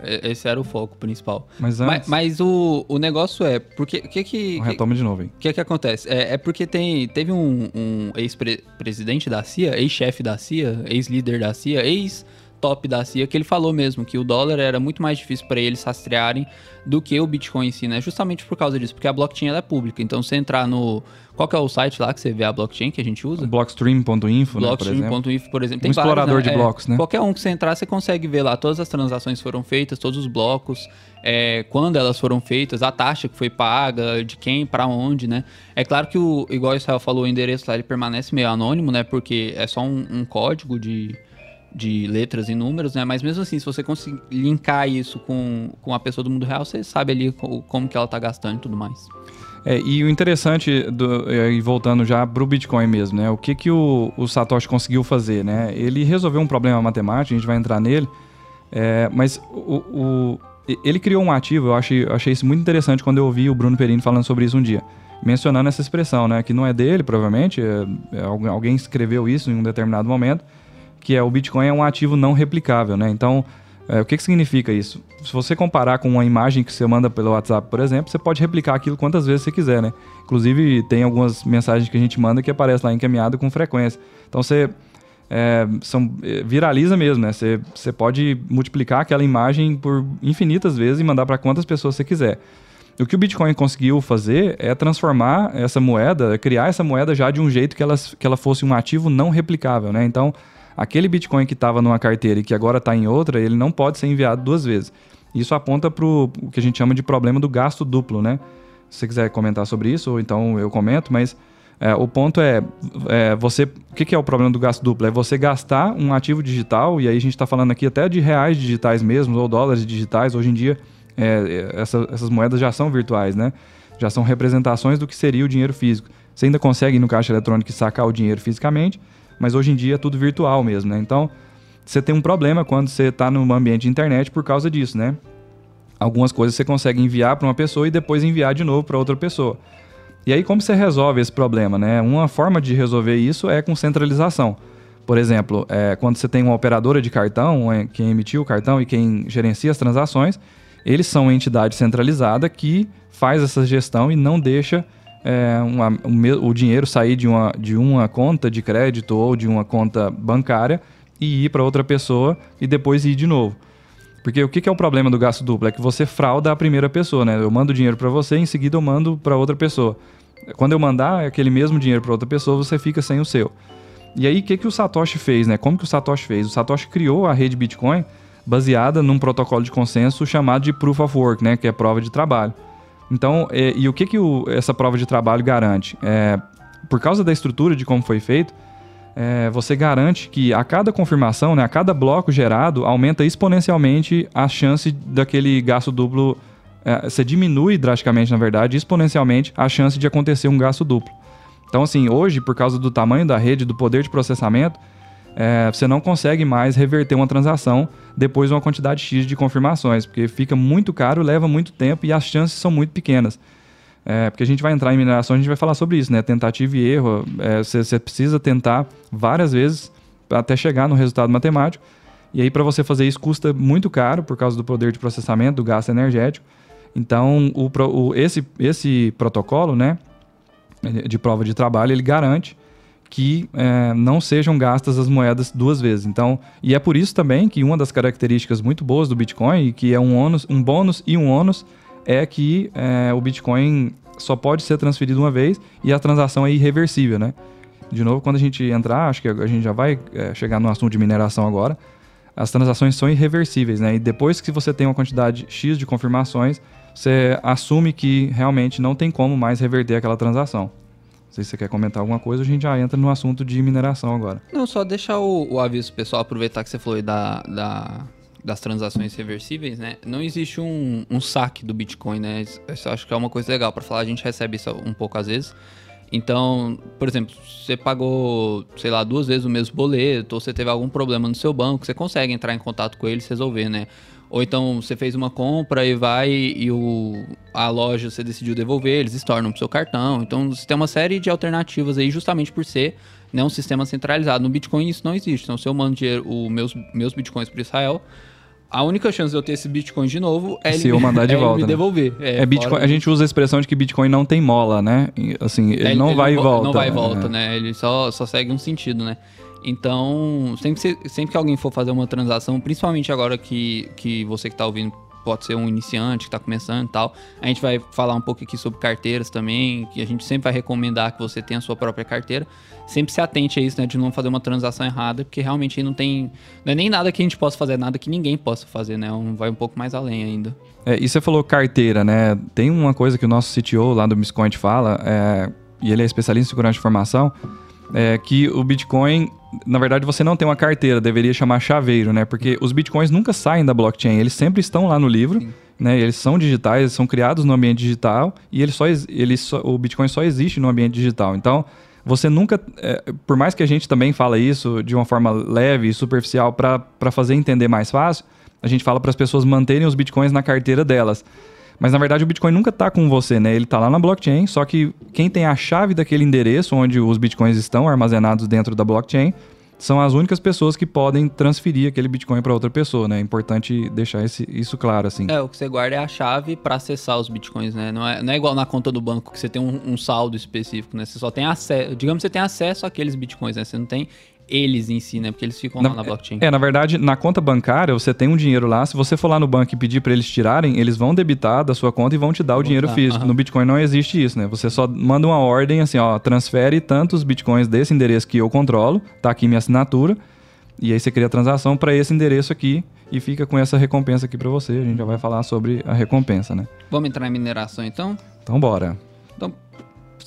Speaker 2: É, esse era o foco principal.
Speaker 1: Mas, antes...
Speaker 2: mas, mas o, o negócio é, porque que que...
Speaker 1: Retoma de novo,
Speaker 2: hein? O que que acontece? É, é porque tem, teve um, um ex-presidente da CIA, ex-chefe da CIA, ex-líder da CIA, ex top da CIA que ele falou mesmo que o dólar era muito mais difícil para eles rastrearem do que o Bitcoin em si, né? Justamente por causa disso, porque a blockchain é pública. Então, você entrar no qual que é o site lá que você vê a blockchain que a gente usa?
Speaker 1: Blockstream.info,
Speaker 2: Blockstream.info, né, por exemplo.
Speaker 1: Tem um vários, explorador né? de blocos,
Speaker 2: é,
Speaker 1: né?
Speaker 2: Qualquer um que você entrar, você consegue ver lá todas as transações foram feitas, todos os blocos, é, quando elas foram feitas, a taxa que foi paga, de quem, para onde, né? É claro que, o, igual o Israel falou, o endereço lá ele permanece meio anônimo, né? Porque é só um, um código de de letras e números, né? Mas mesmo assim, se você conseguir linkar isso com, com a pessoa do mundo real, você sabe ali como que ela tá gastando e tudo mais.
Speaker 1: É, e o interessante, do, é, e voltando já para o Bitcoin mesmo, né? O que, que o, o, Satoshi conseguiu fazer, né? Ele resolveu um problema matemático, a gente vai entrar nele, é, mas o, o, ele criou um ativo, eu achei, eu achei isso muito interessante quando eu ouvi o Bruno Perini falando sobre isso um dia, mencionando essa expressão, né? Que não é dele, provavelmente, é, é alguém escreveu isso em um determinado momento, que é o Bitcoin é um ativo não replicável, né? Então, é, o que, que significa isso? Se você comparar com uma imagem que você manda pelo WhatsApp, por exemplo, você pode replicar aquilo quantas vezes você quiser, né? Inclusive, tem algumas mensagens que a gente manda que aparece lá encaminhado com frequência. Então, você é, são, é, viraliza mesmo, né? Você, você pode multiplicar aquela imagem por infinitas vezes e mandar para quantas pessoas você quiser. O que o Bitcoin conseguiu fazer é transformar essa moeda, criar essa moeda já de um jeito que ela, que ela fosse um ativo não replicável, né? Então, aquele Bitcoin que estava numa carteira e que agora está em outra, ele não pode ser enviado duas vezes. Isso aponta para o que a gente chama de problema do gasto duplo, né? Se você quiser comentar sobre isso, ou então eu comento, mas é, o ponto é, é, você. O que, que, é o problema do gasto duplo? É você gastar um ativo digital, e aí a gente está falando aqui até de reais digitais mesmo, ou dólares digitais. Hoje em dia, é, essa, essas moedas já são virtuais, né? Já são representações do que seria o dinheiro físico. Você ainda consegue ir no caixa eletrônico sacar o dinheiro fisicamente, mas hoje em dia é tudo virtual mesmo, né? Então, você tem um problema quando você está no ambiente de internet por causa disso, né? Algumas coisas você consegue enviar para uma pessoa e depois enviar de novo para outra pessoa. E aí, como você resolve esse problema, né? Uma forma de resolver isso é com centralização. Por exemplo, é, quando você tem uma operadora de cartão, quem emitiu o cartão e quem gerencia as transações, eles são uma entidade centralizada que faz essa gestão e não deixa é, uma, o, o, dinheiro sair de uma, de uma conta de crédito ou de uma conta bancária e ir para outra pessoa e depois ir de novo. Porque o que, que é o problema do gasto duplo? É que você frauda a primeira pessoa, né? Eu mando dinheiro para você, em seguida eu mando para outra pessoa. Quando eu mandar aquele mesmo dinheiro para outra pessoa, você fica sem o seu. E aí, o que, que o Satoshi fez, né? Como que o Satoshi fez? O Satoshi criou a rede Bitcoin baseada num protocolo de consenso chamado de Proof of Work, né? Que é prova de trabalho. Então, e o que, que o, essa prova de trabalho garante? É, por causa da estrutura de como foi feito, é, você garante que a cada confirmação, né, a cada bloco gerado, aumenta exponencialmente a chance daquele gasto duplo. É, você diminui drasticamente, na verdade, exponencialmente a chance de acontecer um gasto duplo. Então, assim, hoje, por causa do tamanho da rede, do poder de processamento, é, você não consegue mais reverter uma transação depois de uma quantidade X de confirmações, porque fica muito caro, leva muito tempo e as chances são muito pequenas. É, porque a gente vai entrar em mineração, a gente vai falar sobre isso, né? Tentativa e erro. Você é, precisa tentar várias vezes até chegar no resultado matemático. E aí, para você fazer isso, custa muito caro por causa do poder de processamento, do gasto energético. Então, o, o, esse, esse protocolo, né, de prova de trabalho, ele garante que é, não sejam gastas as moedas duas vezes. Então, e é por isso também que uma das características muito boas do Bitcoin, que é um, ônus, um bônus e um ônus, é que é, o Bitcoin só pode ser transferido uma vez e a transação é irreversível, né? De novo, quando a gente entrar, acho que a gente já vai é, chegar no assunto de mineração agora, as transações são irreversíveis, né? E depois que você tem uma quantidade X de confirmações, você assume que realmente não tem como mais reverter aquela transação. Não sei se você quer comentar alguma coisa, a gente já entra no assunto de mineração agora.
Speaker 2: Não, só deixar o, o aviso pessoal, aproveitar que você falou aí da, da, das transações reversíveis, né? Não existe um, um saque do Bitcoin, né? Isso acho que é uma coisa legal para falar, a gente recebe isso um pouco às vezes. Então, por exemplo, você pagou, sei lá, duas vezes o mesmo boleto, ou você teve algum problema no seu banco, você consegue entrar em contato com eles e resolver, né? Ou então você fez uma compra e vai e o, a loja você decidiu devolver, eles estornam pro seu cartão. Então você tem uma série de alternativas aí justamente por ser né, um sistema centralizado. No Bitcoin isso não existe. Então se eu mando dinheiro, os meus, meus Bitcoins para Israel, a única chance de eu ter esse Bitcoin de novo é
Speaker 1: se
Speaker 2: ele,
Speaker 1: eu mandar de
Speaker 2: é
Speaker 1: volta,
Speaker 2: me
Speaker 1: né?
Speaker 2: devolver.
Speaker 1: É, é Bitcoin, a gente usa a expressão de que Bitcoin não tem mola, né? Assim, ele,
Speaker 2: é,
Speaker 1: não
Speaker 2: ele
Speaker 1: vai e volta.
Speaker 2: Não vai e volta, né? Ele só, só segue um sentido, né? Então, sempre sempre que alguém for fazer uma transação, principalmente agora que, que você que está ouvindo pode ser um iniciante que está começando e tal, a gente vai falar um pouco aqui sobre carteiras também, que a gente sempre vai recomendar que você tenha a sua própria carteira. Sempre se atente a isso, né, de não fazer uma transação errada, porque realmente não tem, não é nem nada que a gente possa fazer, nada que ninguém possa fazer, né, um, vai um pouco mais além ainda.
Speaker 1: É, e você falou carteira, né, tem uma coisa que o nosso CTO lá do Biscoint fala, é, e ele é especialista em segurança de informação, é que o Bitcoin na verdade, você não tem uma carteira, deveria chamar chaveiro, né? Porque os bitcoins nunca saem da blockchain, eles sempre estão lá no livro, Sim. né? Eles são digitais, eles são criados no ambiente digital e ele só, ele só, o bitcoin só existe no ambiente digital. Então, você nunca, é, por mais que a gente também fala isso de uma forma leve e superficial para fazer entender mais fácil, a gente fala para as pessoas manterem os bitcoins na carteira delas. Mas na verdade o Bitcoin nunca está com você, né? Ele está lá na blockchain, só que quem tem a chave daquele endereço onde os Bitcoins estão armazenados dentro da blockchain são as únicas pessoas que podem transferir aquele Bitcoin para outra pessoa, né? É importante deixar esse, isso claro, assim.
Speaker 2: É, o que você guarda é a chave para acessar os Bitcoins, né? Não é, não é igual na conta do banco que você tem um, um saldo específico, né? Você só tem acesso, digamos que você tem acesso àqueles Bitcoins, né? Você não tem eles em si, né? Porque eles ficam na, lá na blockchain.
Speaker 1: É, na verdade, na conta bancária, você tem um dinheiro lá. Se você for lá no banco e pedir para eles tirarem, eles vão debitar da sua conta e vão te dar o dinheiro físico. No Bitcoin não existe isso, né? Você só manda uma ordem assim, ó, transfere tantos Bitcoins desse endereço que eu controlo, tá aqui minha assinatura. E aí você cria a transação para esse endereço aqui e fica com essa recompensa aqui para você. A gente já vai falar sobre a recompensa, né?
Speaker 2: Vamos entrar em mineração então?
Speaker 1: Então bora.
Speaker 2: Então,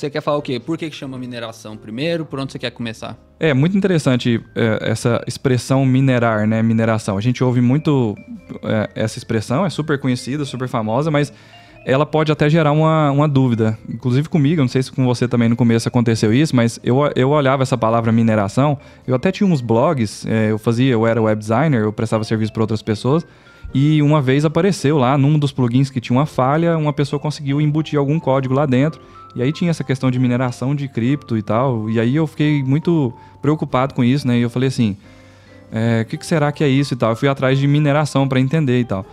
Speaker 2: você quer falar o quê? Por que, que chama mineração primeiro? Por onde você quer começar?
Speaker 1: É muito interessante é, essa expressão minerar, né? Mineração. A gente ouve muito é, essa expressão, é super conhecida, super famosa, mas ela pode até gerar uma, uma dúvida. Inclusive comigo, não sei se com você também no começo aconteceu isso, mas eu, eu olhava essa palavra mineração, eu até tinha uns blogs, é, eu fazia, eu era web designer, eu prestava serviço para outras pessoas, e uma vez apareceu lá, num dos plugins que tinha uma falha, uma pessoa conseguiu embutir algum código lá dentro, e aí tinha essa questão de mineração de cripto e tal, e aí eu fiquei muito preocupado com isso, né, e eu falei assim, é, o que, que será que é isso e tal? Eu fui atrás de mineração para entender e tal.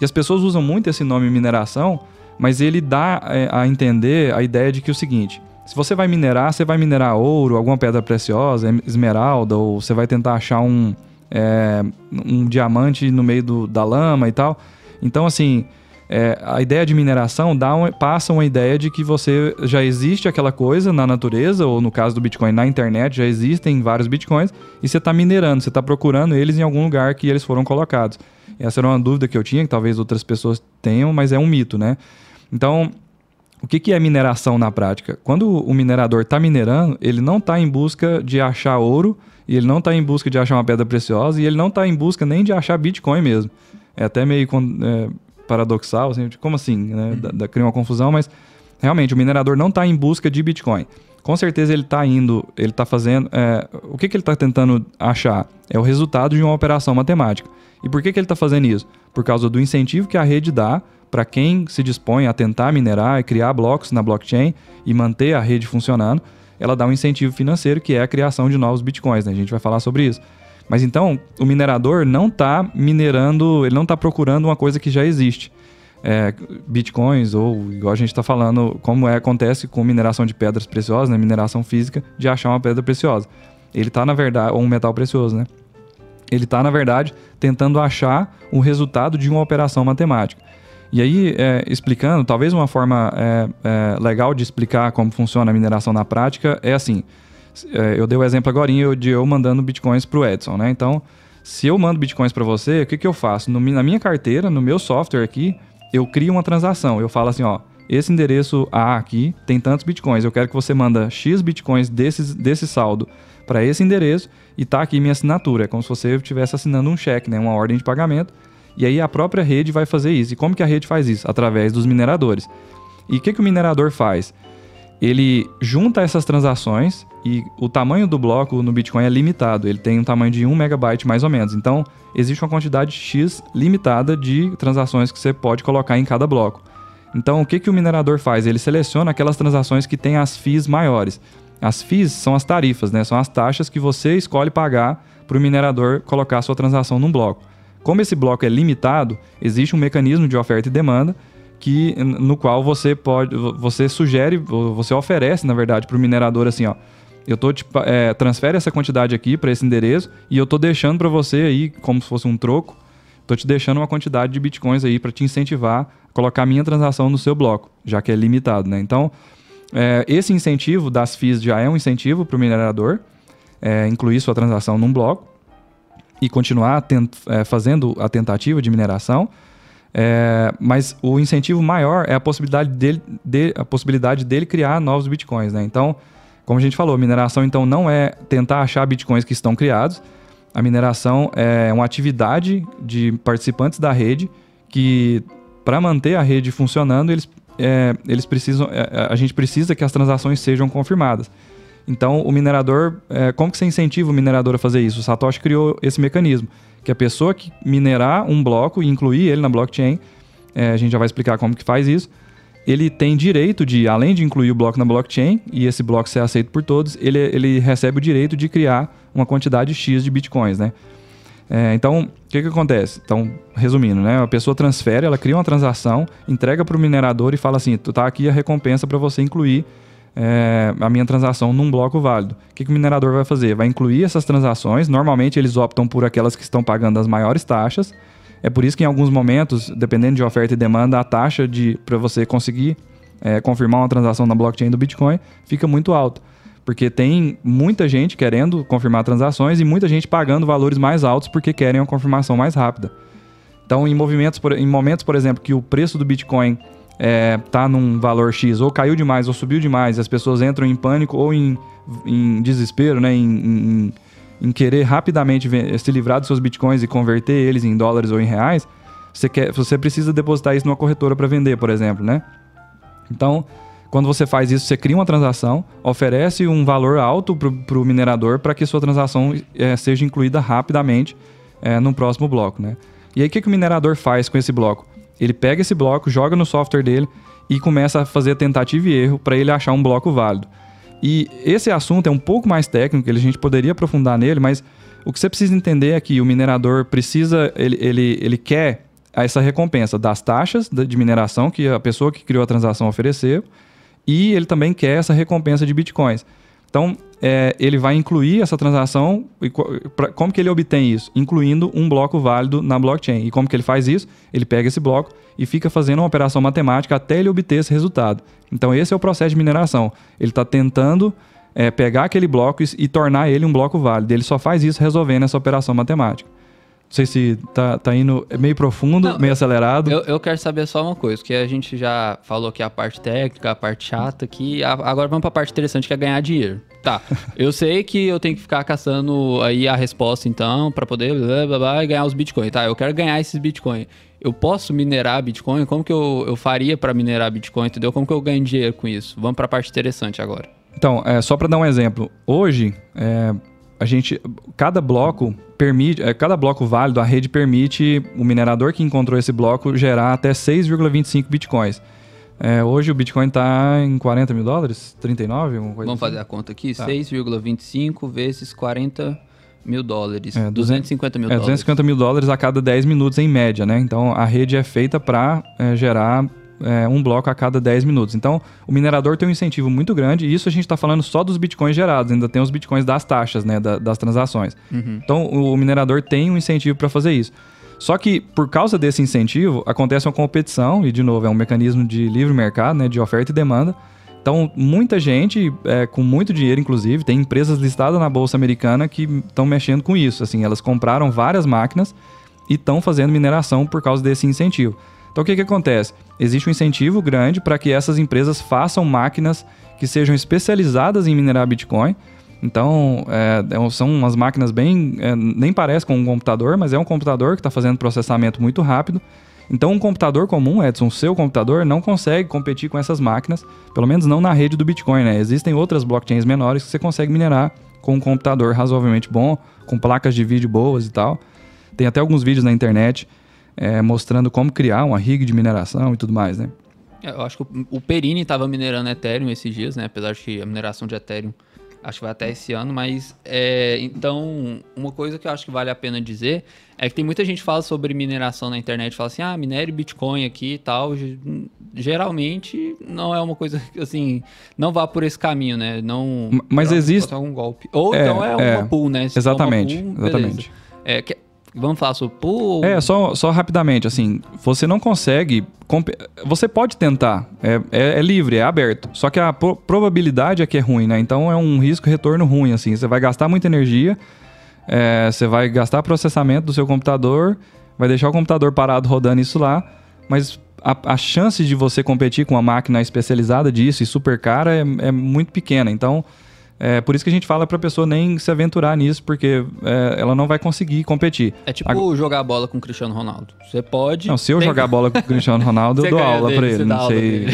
Speaker 1: E as pessoas usam muito esse nome mineração mas ele dá é, a entender a ideia de que é o seguinte: se você vai minerar, você vai minerar ouro, alguma pedra preciosa, esmeralda, ou você vai tentar achar um, é, um diamante no meio do, da lama e tal. Então, assim, é, a ideia de mineração dá um, passa uma ideia de que você já existe aquela coisa na natureza, ou no caso do Bitcoin, na internet, já existem vários Bitcoins, e você está minerando, você está procurando eles em algum lugar que eles foram colocados. Essa era uma dúvida que eu tinha, que talvez outras pessoas tenham, mas é um mito, né? Então, o que, que é mineração na prática? Quando o minerador está minerando, ele não está em busca de achar ouro, e ele não está em busca de achar uma pedra preciosa, e ele não está em busca nem de achar Bitcoin mesmo. É até meio é, paradoxal, assim, como assim? Né? Uhum. Da, da, cria uma confusão, mas realmente o minerador não está em busca de Bitcoin. Com certeza ele está indo, ele está fazendo. É, o que, que ele está tentando achar? É o resultado de uma operação matemática. E por que, que ele está fazendo isso? Por causa do incentivo que a rede dá para quem se dispõe a tentar minerar e criar blocos na blockchain e manter a rede funcionando, ela dá um incentivo financeiro que é a criação de novos bitcoins. Né? A gente vai falar sobre isso. Mas então, o minerador não está minerando, ele não está procurando uma coisa que já existe. É, bitcoins, ou igual a gente está falando, como é, acontece com mineração de pedras preciosas, né? mineração física, de achar uma pedra preciosa. Ele está, na verdade, ou um metal precioso, né? Ele está, na verdade, tentando achar o resultado de uma operação matemática. E aí, é, explicando, talvez uma forma é, é, legal de explicar como funciona a mineração na prática é assim. É, eu dei o exemplo agora de eu mandando bitcoins para o Edson, né? Então, se eu mando bitcoins para você, o que, que eu faço? No, na minha carteira, no meu software aqui, eu crio uma transação. Eu falo assim, ó, esse endereço A aqui tem tantos bitcoins. Eu quero que você manda X bitcoins desses, desse saldo para esse endereço e tá aqui minha assinatura. É como se você estivesse assinando um cheque, né? Uma ordem de pagamento. E aí a própria rede vai fazer isso. E como que a rede faz isso? Através dos mineradores. E o que, que o minerador faz? Ele junta essas transações e o tamanho do bloco no Bitcoin é limitado. Ele tem um tamanho de 1 megabyte mais ou menos. Então, existe uma quantidade X limitada de transações que você pode colocar em cada bloco. Então, o que, que o minerador faz? Ele seleciona aquelas transações que têm as FIIs maiores. As FIIs são as tarifas, né? são as taxas que você escolhe pagar para o minerador colocar a sua transação num bloco. Como esse bloco é limitado, existe um mecanismo de oferta e demanda que no qual você pode, você sugere, você oferece, na verdade, para o minerador assim, ó, eu tô tipo, é, transfere essa quantidade aqui para esse endereço e eu tô deixando para você aí como se fosse um troco, tô te deixando uma quantidade de bitcoins aí para te incentivar a colocar a minha transação no seu bloco, já que é limitado, né? Então, é, esse incentivo das FIIs já é um incentivo para o minerador é, incluir sua transação num bloco e continuar tent, é, fazendo a tentativa de mineração. É, mas o incentivo maior é a possibilidade dele, de, a possibilidade dele criar novos bitcoins. Né? Então, como a gente falou, mineração então não é tentar achar bitcoins que estão criados. A mineração é uma atividade de participantes da rede que, para manter a rede funcionando, eles, é, eles precisam, é, a gente precisa que as transações sejam confirmadas. Então, o minerador, é, como que você incentiva o minerador a fazer isso? O Satoshi criou esse mecanismo, que a pessoa que minerar um bloco e incluir ele na blockchain, é, a gente já vai explicar como que faz isso, ele tem direito de, além de incluir o bloco na blockchain e esse bloco ser aceito por todos, ele, ele recebe o direito de criar uma quantidade X de bitcoins, né? É, então, o que, que acontece? Então, resumindo, né? A pessoa transfere, ela cria uma transação, entrega para o minerador e fala assim: tu tá aqui a recompensa para você incluir é, a minha transação num bloco válido. O que, que o minerador vai fazer? Vai incluir essas transações. Normalmente eles optam por aquelas que estão pagando as maiores taxas. É por isso que em alguns momentos, dependendo de oferta e demanda, a taxa de para você conseguir é, confirmar uma transação na blockchain do Bitcoin fica muito alta. Porque tem muita gente querendo confirmar transações e muita gente pagando valores mais altos porque querem uma confirmação mais rápida. Então, em, movimentos, em momentos, por exemplo, que o preço do Bitcoin é, tá num valor X, ou caiu demais, ou subiu demais, as pessoas entram em pânico ou em, em desespero, né? Em, em, em querer rapidamente se livrar dos seus bitcoins e converter eles em dólares ou em reais, você, quer, você precisa depositar isso numa corretora para vender, por exemplo, né? Então, quando você faz isso, você cria uma transação, oferece um valor alto para o minerador para que sua transação é, seja incluída rapidamente é, no próximo bloco, né? E aí, o que, que o minerador faz com esse bloco? Ele pega esse bloco, joga no software dele e começa a fazer tentativa e erro para ele achar um bloco válido. E esse assunto é um pouco mais técnico, a gente poderia aprofundar nele, mas o que você precisa entender é que o minerador precisa, ele, ele, ele quer essa recompensa das taxas de mineração que a pessoa que criou a transação ofereceu e ele também quer essa recompensa de bitcoins. Então, é, ele vai incluir essa transação. E pra, como que ele obtém isso? Incluindo um bloco válido na blockchain. E como que ele faz isso? Ele pega esse bloco e fica fazendo uma operação matemática até ele obter esse resultado. Então, esse é o processo de mineração. Ele está tentando é, pegar aquele bloco e, e tornar ele um bloco válido. Ele só faz isso resolvendo essa operação matemática. Não sei se tá, tá indo meio profundo, Não, meio acelerado.
Speaker 2: Eu, eu quero saber só uma coisa, que a gente já falou que a parte técnica, a parte chata, que agora vamos para a parte interessante que é ganhar dinheiro. Tá, eu sei que eu tenho que ficar caçando aí a resposta então, para poder blá, blá, blá, ganhar os bitcoins. Tá, eu quero ganhar esses bitcoins. Eu posso minerar bitcoin? Como que eu, eu faria para minerar bitcoin, entendeu? Como que eu ganho dinheiro com isso? Vamos para a parte interessante agora.
Speaker 1: Então, é, só para dar um exemplo. Hoje, é, a gente, cada bloco permite, é, cada bloco válido, a rede permite o minerador que encontrou esse bloco gerar até 6,25 bitcoins. É, hoje o Bitcoin está em 40 mil dólares? 39?
Speaker 2: Vamos assim. fazer a conta aqui. Tá. 6,25 vezes 40 mil dólares. É, 250 mil é,
Speaker 1: dólares. 250 mil dólares a cada 10 minutos em média, né? Então a rede é feita para é, gerar é, um bloco a cada 10 minutos. Então, o minerador tem um incentivo muito grande, e isso a gente está falando só dos bitcoins gerados, ainda tem os bitcoins das taxas, né, da, das transações. Uhum. Então, o minerador tem um incentivo para fazer isso. Só que, por causa desse incentivo, acontece uma competição, e de novo, é um mecanismo de livre mercado, né, de oferta e demanda. Então, muita gente, é, com muito dinheiro, inclusive, tem empresas listadas na Bolsa Americana que estão mexendo com isso. Assim, elas compraram várias máquinas e estão fazendo mineração por causa desse incentivo. Então o que, que acontece? Existe um incentivo grande para que essas empresas façam máquinas que sejam especializadas em minerar Bitcoin. Então, é, é são umas máquinas bem. É, nem parece com um computador, mas é um computador que está fazendo processamento muito rápido. Então, um computador comum, Edson, seu computador, não consegue competir com essas máquinas, pelo menos não na rede do Bitcoin, né? Existem outras blockchains menores que você consegue minerar com um computador razoavelmente bom, com placas de vídeo boas e tal. Tem até alguns vídeos na internet é, mostrando como criar uma rig de mineração e tudo mais, né?
Speaker 2: É, eu acho que o Perini estava minerando Ethereum esses dias, né? Apesar de que a mineração de Ethereum acho que vai até esse ano, mas é, então uma coisa que eu acho que vale a pena dizer é que tem muita gente que fala sobre mineração na internet, fala assim, ah, minere Bitcoin aqui e tal. Geralmente não é uma coisa assim, não vá por esse caminho, né? Não.
Speaker 1: Mas existe
Speaker 2: algum golpe. Ou é, então é, é uma pool, né?
Speaker 1: Se exatamente, pool, exatamente.
Speaker 2: É, que, Vamos falar sobre pool?
Speaker 1: É, só, só rapidamente, assim, você não consegue. Você pode tentar, é, é, é livre, é aberto. Só que a pro probabilidade é que é ruim, né? Então é um risco-retorno ruim, assim. Você vai gastar muita energia, é, você vai gastar processamento do seu computador, vai deixar o computador parado rodando isso lá, mas a, a chance de você competir com uma máquina especializada disso e super cara é, é muito pequena. Então é por isso que a gente fala pra pessoa nem se aventurar nisso, porque é, ela não vai conseguir competir.
Speaker 2: É tipo jogar bola com o Cristiano Ronaldo. Você pode.
Speaker 1: Não, se eu tem... jogar bola com o Cristiano Ronaldo, eu dou aula dele, pra ele. Não sei.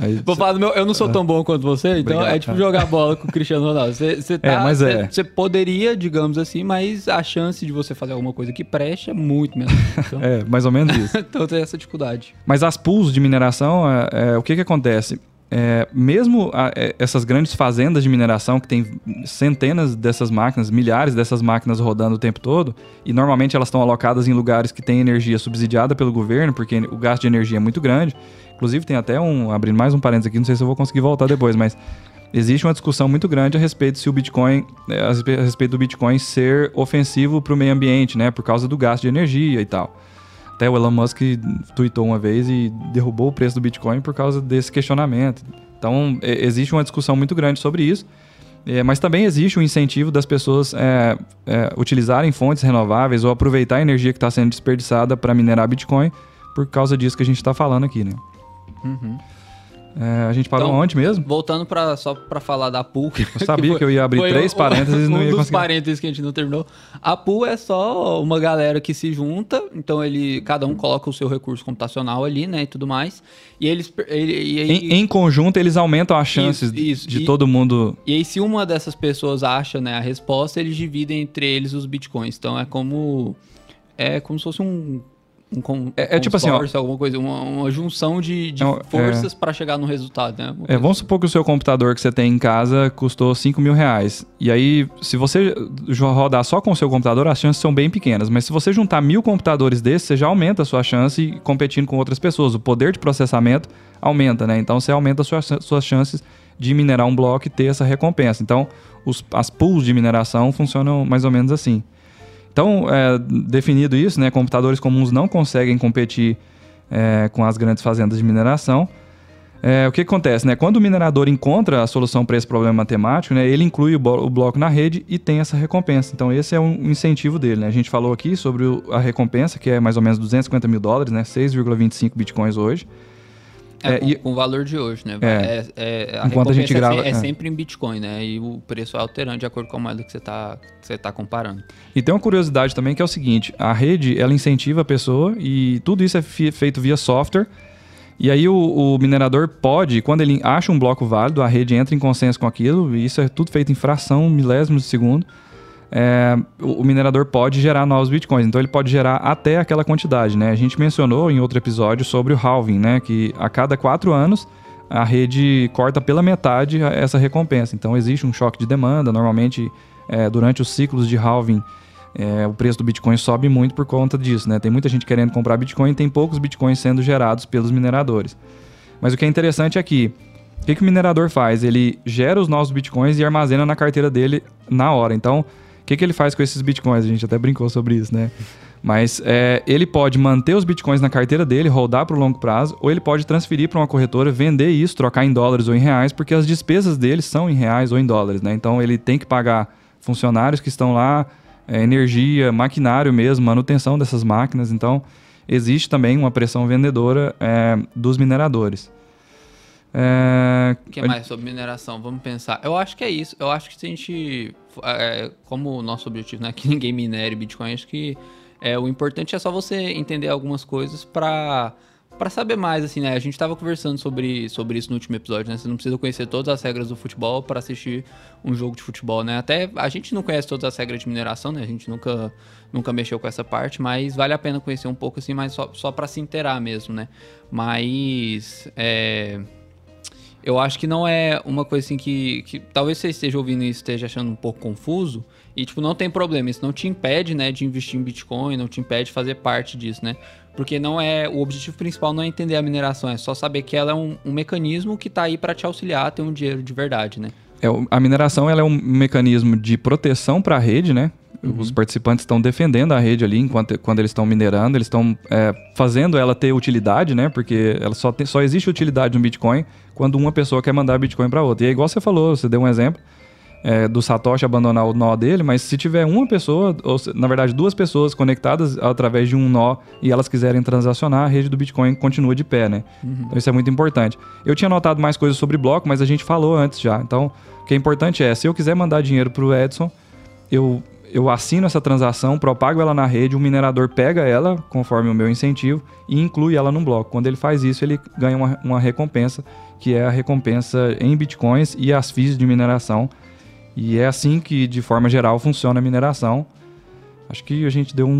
Speaker 2: Aí, Vou falar do meu. Eu não sou tão bom quanto você, então Obrigado, é tipo jogar bola com o Cristiano Ronaldo. Você, você, é, tá, é, mas é. Você poderia, digamos assim, mas a chance de você fazer alguma coisa que preste é muito menos.
Speaker 1: Então... é, mais ou menos isso.
Speaker 2: então tem essa dificuldade.
Speaker 1: Mas as pools de mineração, é, é, o que que acontece? É, mesmo a, é, essas grandes fazendas de mineração que tem centenas dessas máquinas, milhares dessas máquinas rodando o tempo todo, e normalmente elas estão alocadas em lugares que têm energia subsidiada pelo governo, porque o gasto de energia é muito grande. Inclusive, tem até um. abrindo mais um parênteses aqui, não sei se eu vou conseguir voltar depois, mas existe uma discussão muito grande a respeito se o Bitcoin, é, a respeito do Bitcoin ser ofensivo para o meio ambiente, né? Por causa do gasto de energia e tal. Até o Elon Musk tweetou uma vez e derrubou o preço do Bitcoin por causa desse questionamento. Então, existe uma discussão muito grande sobre isso. É, mas também existe o incentivo das pessoas é, é, utilizarem fontes renováveis ou aproveitar a energia que está sendo desperdiçada para minerar Bitcoin por causa disso que a gente está falando aqui, né? Uhum. É, a gente parou então, onde mesmo?
Speaker 2: Voltando pra, só para falar da pool.
Speaker 1: Eu sabia que, foi, que eu ia abrir três parênteses e não um ia conseguir.
Speaker 2: Um parênteses que a gente não terminou. A pool é só uma galera que se junta, então ele cada um coloca o seu recurso computacional ali, né, e tudo mais. E eles ele, e
Speaker 1: aí, em, em, conjunto eles aumentam as chances isso, isso. de e, todo mundo.
Speaker 2: E aí se uma dessas pessoas acha, né, a resposta, eles dividem entre eles os bitcoins. Então é como é como se fosse um um
Speaker 1: é, é tipo assim, ó,
Speaker 2: alguma coisa, uma, uma junção de, de é, forças é, para chegar no resultado, né?
Speaker 1: É, vamos supor que o seu computador que você tem em casa custou 5 mil reais. E aí, se você rodar só com o seu computador, as chances são bem pequenas. Mas se você juntar mil computadores desses, você já aumenta a sua chance competindo com outras pessoas. O poder de processamento aumenta, né? Então você aumenta as suas, suas chances de minerar um bloco e ter essa recompensa. Então, os, as pools de mineração funcionam mais ou menos assim. Então, é, definido isso, né, computadores comuns não conseguem competir é, com as grandes fazendas de mineração. É, o que acontece? Né? Quando o minerador encontra a solução para esse problema matemático, né, ele inclui o, o, bloco na rede e tem essa recompensa. Então, esse é um incentivo dele. Né? A gente falou aqui sobre o, a recompensa, que é mais ou menos 250 mil dólares, né? 6,25 bitcoins hoje.
Speaker 2: É, é, com, e, com, o valor de hoje, né?
Speaker 1: É,
Speaker 2: é, é enquanto a gente é grava. É, sempre em Bitcoin, né? E o preço é alterando de acordo com a moeda que você está tá comparando.
Speaker 1: E tem uma curiosidade também que é o seguinte: a rede ela incentiva a pessoa e tudo isso é feito via software. E aí o, o, minerador pode, quando ele acha um bloco válido, a rede entra em consenso com aquilo, e isso é tudo feito em fração, milésimos de segundo é, o, minerador pode gerar novos bitcoins. Então ele pode gerar até aquela quantidade, né? A gente mencionou em outro episódio sobre o halving, né? Que a cada quatro anos a rede corta pela metade essa recompensa. Então existe um choque de demanda. Normalmente, é, durante os ciclos de halving, é, o preço do Bitcoin sobe muito por conta disso, né? Tem muita gente querendo comprar Bitcoin e tem poucos Bitcoins sendo gerados pelos mineradores. Mas o que é interessante é que o que, que o minerador faz? Ele gera os novos Bitcoins e armazena na carteira dele na hora. Então, que, que ele faz com esses bitcoins? A gente até brincou sobre isso, né? Mas é, ele pode manter os bitcoins na carteira dele, rodar para o longo prazo, ou ele pode transferir para uma corretora, vender isso, trocar em dólares ou em reais, porque as despesas dele são em reais ou em dólares, né? Então ele tem que pagar funcionários que estão lá, é, energia, maquinário mesmo, manutenção dessas máquinas. Então existe também uma pressão vendedora é, dos mineradores.
Speaker 2: É... O que mais sobre mineração? Vamos pensar. Eu acho que é isso. Eu acho que se a gente. É, como o nosso objetivo não é que ninguém minere Bitcoin, acho que é, o importante é só você entender algumas coisas para para saber mais, assim, né? A gente estava conversando sobre, sobre isso no último episódio, né? Você não precisa conhecer todas as regras do futebol para assistir um jogo de futebol, né? Até a gente não conhece todas as regras de mineração, né? A gente nunca, nunca mexeu com essa parte, mas vale a pena conhecer um pouco, assim, mas só, só para se inteirar mesmo, né? Mas. É eu acho que não é uma coisa assim que, que talvez você esteja ouvindo e esteja achando um pouco confuso. E, tipo, não tem problema. Isso não te impede, né, de investir em Bitcoin, não te impede de fazer parte disso, né? Porque não é. O objetivo principal não é entender a mineração, é só saber que ela é um, um mecanismo que está aí para te auxiliar a ter um dinheiro de verdade, né?
Speaker 1: É, a mineração ela é um mecanismo de proteção para a rede, né? Uhum. Os participantes estão defendendo a rede ali enquanto quando eles estão minerando, eles estão é, fazendo ela ter utilidade, né? Porque ela só, tem, só existe utilidade no Bitcoin quando uma pessoa quer mandar Bitcoin para outra. E é igual você falou, você deu um exemplo é, do Satoshi abandonar o nó dele, mas se tiver uma pessoa, ou na verdade duas pessoas conectadas através de um nó e elas quiserem transacionar, a rede do Bitcoin continua de pé, né? Uhum. Então isso é muito importante. Eu tinha notado mais coisas sobre bloco, mas a gente falou antes já. Então, o que é importante é, se eu quiser mandar dinheiro para o Edson, eu eu assino essa transação, propago ela na rede, o minerador pega ela, conforme o meu incentivo, e inclui ela num bloco. Quando ele faz isso, ele ganha uma, uma recompensa, que é a recompensa em bitcoins e as FIIs de mineração. E é assim que, de forma geral, funciona a mineração. Acho que a gente deu um,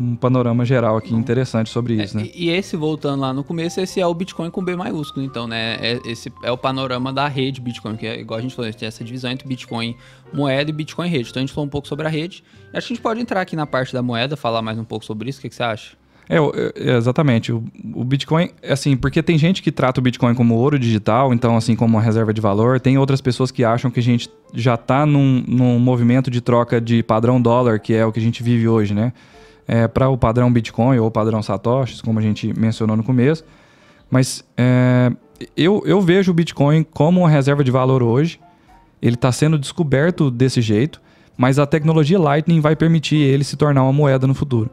Speaker 1: um, um panorama geral aqui interessante sobre isso,
Speaker 2: é,
Speaker 1: né?
Speaker 2: E esse, voltando lá no começo, esse é o Bitcoin com B maiúsculo, então, né? É, esse é o panorama da rede Bitcoin, que é igual a gente falou, a gente tem essa divisão entre Bitcoin moeda e Bitcoin rede. Então a gente falou um pouco sobre a rede. E acho que a gente pode entrar aqui na parte da moeda, falar mais um pouco sobre isso. O que, que você acha?
Speaker 1: É, é, exatamente. O, o, Bitcoin, assim, porque tem gente que trata o Bitcoin como ouro digital, então, assim, como uma reserva de valor. Tem outras pessoas que acham que a gente já está num, num movimento de troca de padrão dólar, que é o que a gente vive hoje, né? É, para o padrão Bitcoin ou padrão Satoshi, como a gente mencionou no começo. Mas é, eu, eu vejo o Bitcoin como uma reserva de valor hoje. ele está sendo descoberto desse jeito, mas a tecnologia Lightning vai permitir ele se tornar uma moeda no futuro.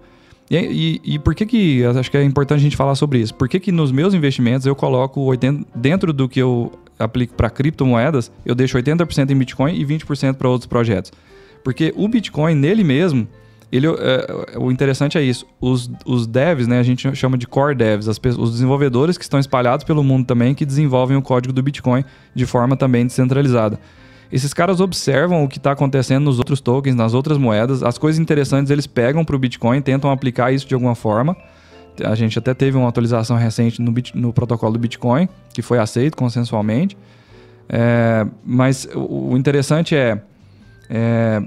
Speaker 1: E, e, e, por que que, acho que é importante a gente falar sobre isso, por que que nos meus investimentos eu coloco 80, dentro do que eu aplico para criptomoedas, eu deixo 80% em Bitcoin e 20% para outros projetos? Porque o Bitcoin nele mesmo, ele, é, o interessante é isso, os, os devs, né, a gente chama de core devs, as, os desenvolvedores que estão espalhados pelo mundo também, que desenvolvem o código do Bitcoin de forma também descentralizada. Esses caras observam o que está acontecendo nos outros tokens, nas outras moedas, as coisas interessantes eles pegam para o Bitcoin, tentam aplicar isso de alguma forma. A gente até teve uma atualização recente no, Bit, no protocolo do Bitcoin, que foi aceito consensualmente. É, mas o, o interessante é, é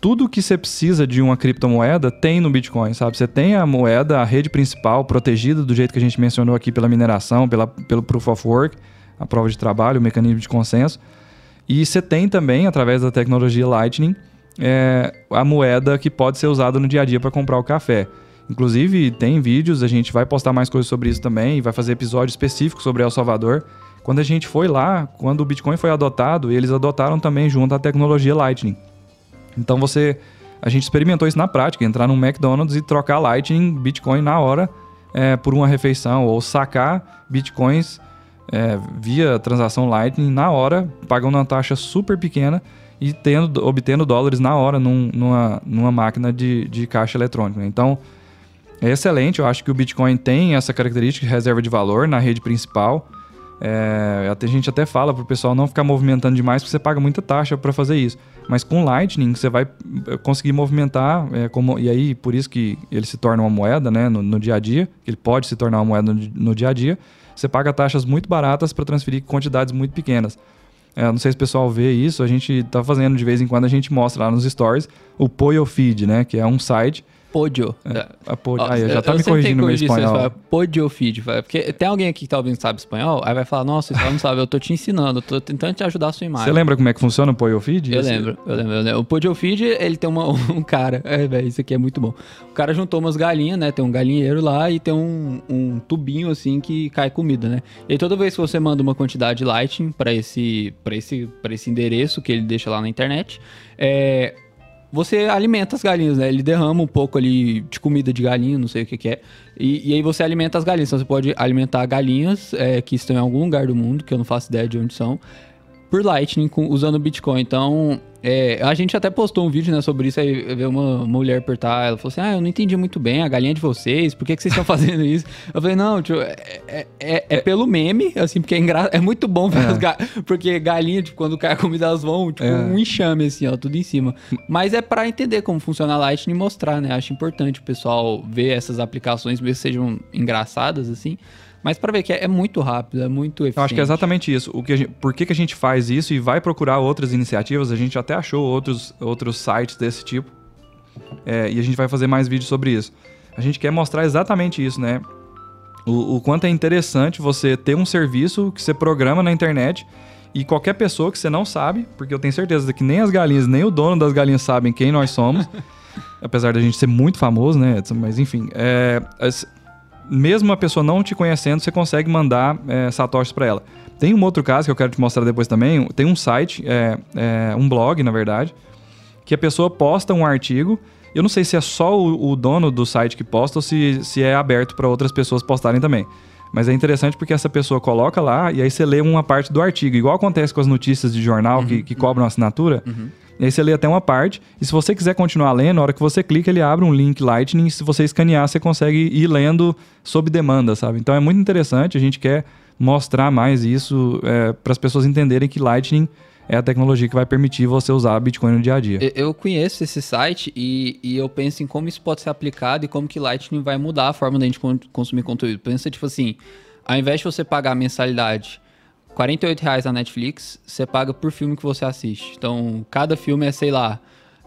Speaker 1: tudo que você precisa de uma criptomoeda tem no Bitcoin, sabe? Você tem a moeda, a rede principal protegida do jeito que a gente mencionou aqui pela mineração, pela, pelo Proof of Work, a prova de trabalho, o mecanismo de consenso. E você tem também, através da tecnologia Lightning, é, a moeda que pode ser usada no dia a dia para comprar o café. Inclusive, tem vídeos, a gente vai postar mais coisas sobre isso também, vai fazer episódio específico sobre El Salvador. Quando a gente foi lá, quando o Bitcoin foi adotado, eles adotaram também junto a tecnologia Lightning. Então você, a gente experimentou isso na prática, entrar num McDonald's e trocar Lightning, Bitcoin na hora é, por uma refeição, ou sacar Bitcoins é, via transação Lightning na hora, pagando uma taxa super pequena e tendo, obtendo dólares na hora num, numa, numa máquina de, de caixa eletrônica. Então, é excelente. Eu acho que o Bitcoin tem essa característica de reserva de valor na rede principal. É, a gente até fala para o pessoal não ficar movimentando demais, porque você paga muita taxa para fazer isso. Mas com Lightning você vai eh, conseguir movimentar, é, como, e aí por isso que ele se torna uma moeda né, no, no dia a dia, ele pode se tornar uma moeda no, no dia a dia você paga taxas muito baratas para transferir quantidades muito pequenas. É, não sei se o pessoal vê isso, a gente está fazendo de vez em quando, a gente mostra lá nos stories o Poio Feed, né? Que é um site
Speaker 2: Podio.
Speaker 1: É, a pod... Ó, aí, já tá me corrigindo no espanhol. Fala,
Speaker 2: podio feed. Porque tem alguém aqui que talvez não sabe espanhol, aí vai falar, nossa, você não sabe, eu tô te ensinando, tô tentando te ajudar a sua imagem.
Speaker 1: Você lembra como é que funciona o Podio feed?
Speaker 2: Eu lembro, eu lembro, eu lembro. O Podio feed, ele tem uma, um cara, é, velho, isso aqui é muito bom. O cara juntou umas galinhas, né, tem um galinheiro lá e tem um, um tubinho, assim, que cai comida, né. E toda vez que você manda uma quantidade Lightning para esse, pra esse, pra esse endereço que ele deixa lá na internet, é você alimenta as galinhas, né? Ele derrama um pouco ali de comida de galinha, não sei o que, que é. E, e, aí você alimenta as galinhas. Então você pode alimentar galinhas é, que estão em algum lugar do mundo, que eu não faço ideia de onde são, por Lightning com, usando Bitcoin. Então, é, a gente até postou um vídeo né, sobre isso, aí veio uma mulher apertar, ela falou assim, ah, eu não entendi muito bem a galinha de vocês, por que, que vocês estão fazendo isso? Eu falei, não, tio, é, é, é, é pelo meme, assim, porque é, engra... é muito bom ver é. as galinhas, porque galinha, tipo, quando cai a comida, elas vão, tipo, é. um enxame, assim, ó, tudo em cima. Mas é para entender como funciona a Lightning e mostrar, né? Acho importante o pessoal ver essas aplicações, mesmo que sejam engraçadas, assim, mas para ver que é, é, muito rápido, é muito eficiente.
Speaker 1: Eu acho que é exatamente isso. O que gente, por que, que a gente faz isso e vai procurar outras iniciativas? A gente até achou outros, outros sites desse tipo. É, e a gente vai fazer mais vídeos sobre isso. A gente quer mostrar exatamente isso, né? O, o quanto é interessante você ter um serviço que você programa na internet e qualquer pessoa que você não sabe, porque eu tenho certeza que nem as galinhas, nem o dono das galinhas sabem quem nós somos. apesar da gente ser muito famoso, né? Mas enfim, é, mesmo a pessoa não te conhecendo, você consegue mandar é, satoshis para ela. Tem um outro caso que eu quero te mostrar depois também. Tem um site, é, é, um blog, na verdade, que a pessoa posta um artigo. Eu não sei se é só o, o dono do site que posta ou se, se é aberto para outras pessoas postarem também. Mas é interessante porque essa pessoa coloca lá e aí você lê uma parte do artigo. Igual acontece com as notícias de jornal uhum, que, que cobram assinatura. Uhum. E aí você lê até uma parte. E se você quiser continuar lendo, na hora que você clica, ele abre um link Lightning. Se você escanear, você consegue ir lendo sob demanda, sabe? Então é muito interessante. A gente quer mostrar mais isso é, para as pessoas entenderem que Lightning é a tecnologia que vai permitir você usar Bitcoin no dia a dia.
Speaker 2: Eu conheço esse site e, e, eu penso em como isso pode ser aplicado e como que Lightning vai mudar a forma da gente consumir conteúdo. Pensa, tipo assim, ao invés de você pagar mensalidade 48 reais na Netflix, você paga por filme que você assiste. Então, cada filme é, sei lá,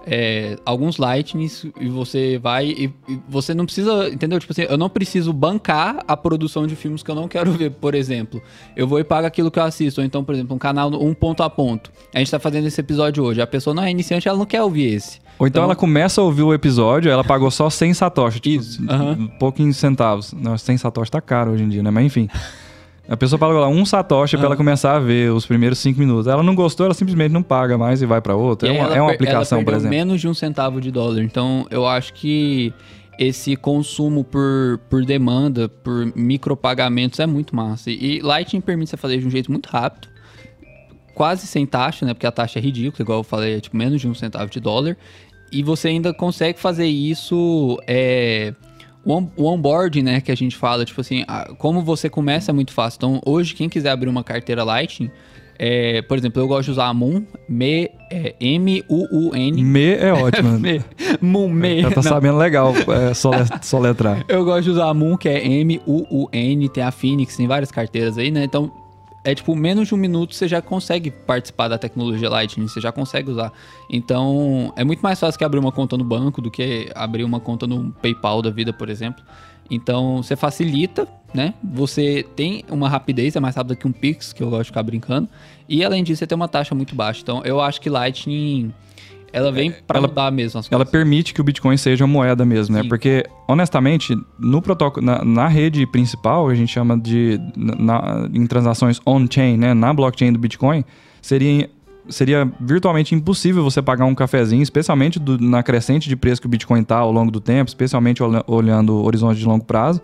Speaker 2: é, alguns lightnings e você vai e, e, você não precisa, entendeu? Tipo assim, eu não preciso bancar a produção de filmes que eu não quero ver, por exemplo. Eu vou e pago aquilo que eu assisto. Ou então, por exemplo, um canal um ponto a ponto. A gente tá fazendo esse episódio hoje. A pessoa não é iniciante, ela não quer ouvir esse.
Speaker 1: Ou então, então ela começa a ouvir o episódio, ela pagou só 100 satoshi, tipo, Isso. Uhum. pouquinhos centavos. Não, 100 satoshi tá caro hoje em dia, né? Mas enfim. A pessoa paga lá um satoshi ah. pra ela começar a ver os primeiros cinco minutos. Ela não gostou, ela simplesmente não paga mais e vai para outra. é uma, é uma aplicação, por exemplo.
Speaker 2: menos de um centavo de dólar. Então, eu acho que esse consumo por, por demanda, por micropagamentos é muito massa. E Lightning permite você fazer de um jeito muito rápido, quase sem taxa, né? Porque a taxa é ridícula, igual eu falei, é tipo menos de um centavo de dólar. E você ainda consegue fazer isso. É, o onboarding, né, que a gente fala, tipo assim, como você começa é muito fácil. Então, hoje, quem quiser abrir uma carteira Lightning, é, por exemplo, eu gosto de usar a Moon, me, é, M-U-U-N.
Speaker 1: Me é ótimo.
Speaker 2: me, Moon, me.
Speaker 1: Já tá não. sabendo legal é, soletrar.
Speaker 2: eu gosto de usar a Moon, que é M-U-U-N, tem a Phoenix, tem várias carteiras aí, né? Então, é tipo, menos de um minuto você já consegue participar da tecnologia Lightning, você já consegue usar. Então, é muito mais fácil que abrir uma conta no banco do que abrir uma conta no PayPal da vida, por exemplo. Então, você facilita, né? Você tem uma rapidez, é mais rápida que um Pix, que eu gosto de ficar brincando. E, além disso, você tem uma taxa muito baixa. Então, eu acho que Lightning ela vem é, para mudar mesmo as
Speaker 1: coisas. Ela permite que o Bitcoin seja moeda mesmo, né? Sim. né? Porque, honestamente, no protocolo, na, na, rede principal, a gente chama de na, em transações on-chain, né? Na blockchain do Bitcoin, seria, seria virtualmente impossível você pagar um cafezinho, especialmente do, na crescente de preço que o Bitcoin está ao longo do tempo, especialmente olhando o horizonte de longo prazo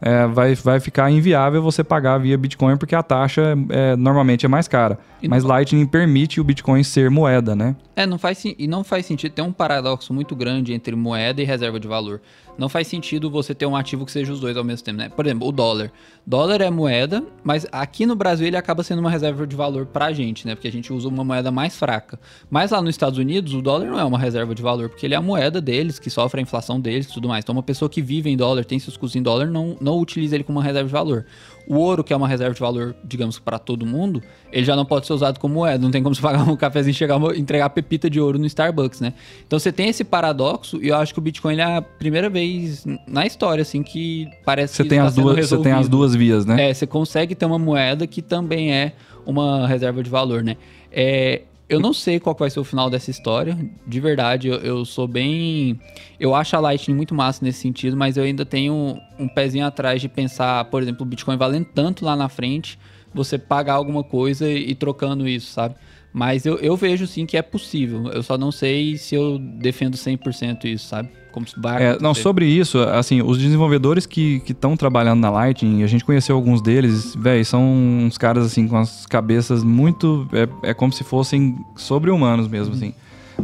Speaker 1: é, vai, vai ficar inviável você pagar via Bitcoin porque a taxa é, normalmente é mais cara. E Mas não... Lightning permite o Bitcoin ser moeda, né?
Speaker 2: É, não faz, e não faz sentido. Tem um paradoxo muito grande entre moeda e reserva de valor não faz sentido você ter um ativo que seja os dois ao mesmo tempo, né? Por exemplo, o dólar. Dólar é moeda, mas aqui no Brasil ele acaba sendo uma reserva de valor pra gente, né? Porque a gente usa uma moeda mais fraca. Mas lá nos Estados Unidos, o dólar não é uma reserva de valor, porque ele é a moeda deles, que sofre a inflação deles e tudo mais. Então, uma pessoa que vive em dólar, tem seus custos em dólar, não, não utiliza ele como uma reserva de valor. O ouro, que é uma reserva de valor, digamos, para todo mundo, ele já não pode ser usado como moeda. Não tem como você pagar um cafezinho e chegar entregar a pepita de ouro no Starbucks, né? Então você tem esse paradoxo e eu acho que o Bitcoin é a primeira vez na história, assim, que parece
Speaker 1: você
Speaker 2: que
Speaker 1: tem as duas Você tem as duas vias, né?
Speaker 2: É, você consegue ter uma moeda que também é uma reserva de valor, né? É, eu não sei qual vai ser o final dessa história. De verdade, eu, eu, sou bem. Eu acho a Lightning muito massa nesse sentido, mas eu ainda tenho um pezinho atrás de pensar, por exemplo, o Bitcoin valendo tanto lá na frente, você pagar alguma coisa e, e trocando isso, sabe? Mas eu, eu vejo sim que é possível. Eu só não sei se eu defendo 100% isso, sabe?
Speaker 1: Como vai é, Não, sobre isso, assim, os desenvolvedores que estão trabalhando na Lightning, a gente conheceu alguns deles, velho, são uns caras assim com as cabeças muito. É, é como se fossem sobre-humanos mesmo, uhum. assim.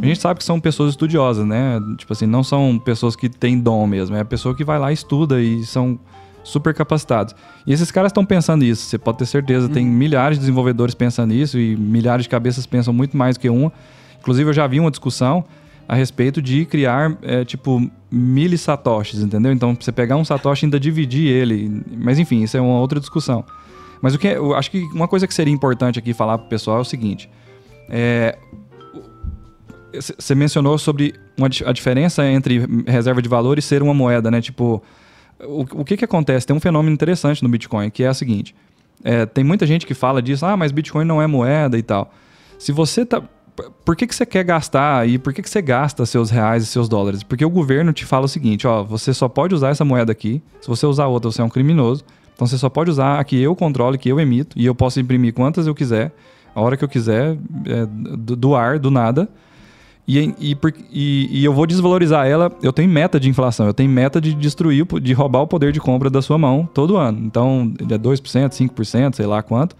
Speaker 1: A gente sabe que são pessoas estudiosas, né? Tipo assim, não são pessoas que têm dom mesmo. É a pessoa que vai lá, estuda e são super capacitados. E esses caras estão pensando isso, você pode ter certeza. Uhum. Tem milhares de desenvolvedores pensando nisso e milhares de cabeças pensam muito mais do que uma. Inclusive, eu já vi uma discussão a respeito de criar, é, tipo, mil satoshis, entendeu? Então, você pegar um satoshi e ainda dividir ele. Mas, enfim, isso é uma outra discussão. Mas o que eu acho que uma coisa que seria importante aqui falar para o pessoal é o seguinte. Você é, mencionou sobre uma, a diferença entre reserva de valor e ser uma moeda, né? Tipo, o, o que, que acontece? Tem um fenômeno interessante no Bitcoin, que é o seguinte. É, tem muita gente que fala disso, ah, mas Bitcoin não é moeda e tal. Se você tá por que, que você quer gastar e por que, que você gasta seus reais e seus dólares? Porque o governo te fala o seguinte: ó, você só pode usar essa moeda aqui. Se você usar outra, você é um criminoso. Então você só pode usar a que eu controle, que eu emito, e eu posso imprimir quantas eu quiser, a hora que eu quiser, é, do, do, ar, do nada. E, e, e, e, eu vou desvalorizar ela. Eu tenho meta de inflação, eu tenho meta de destruir, de roubar o poder de compra da sua mão todo ano. Então, é 2%, 5%, sei lá quanto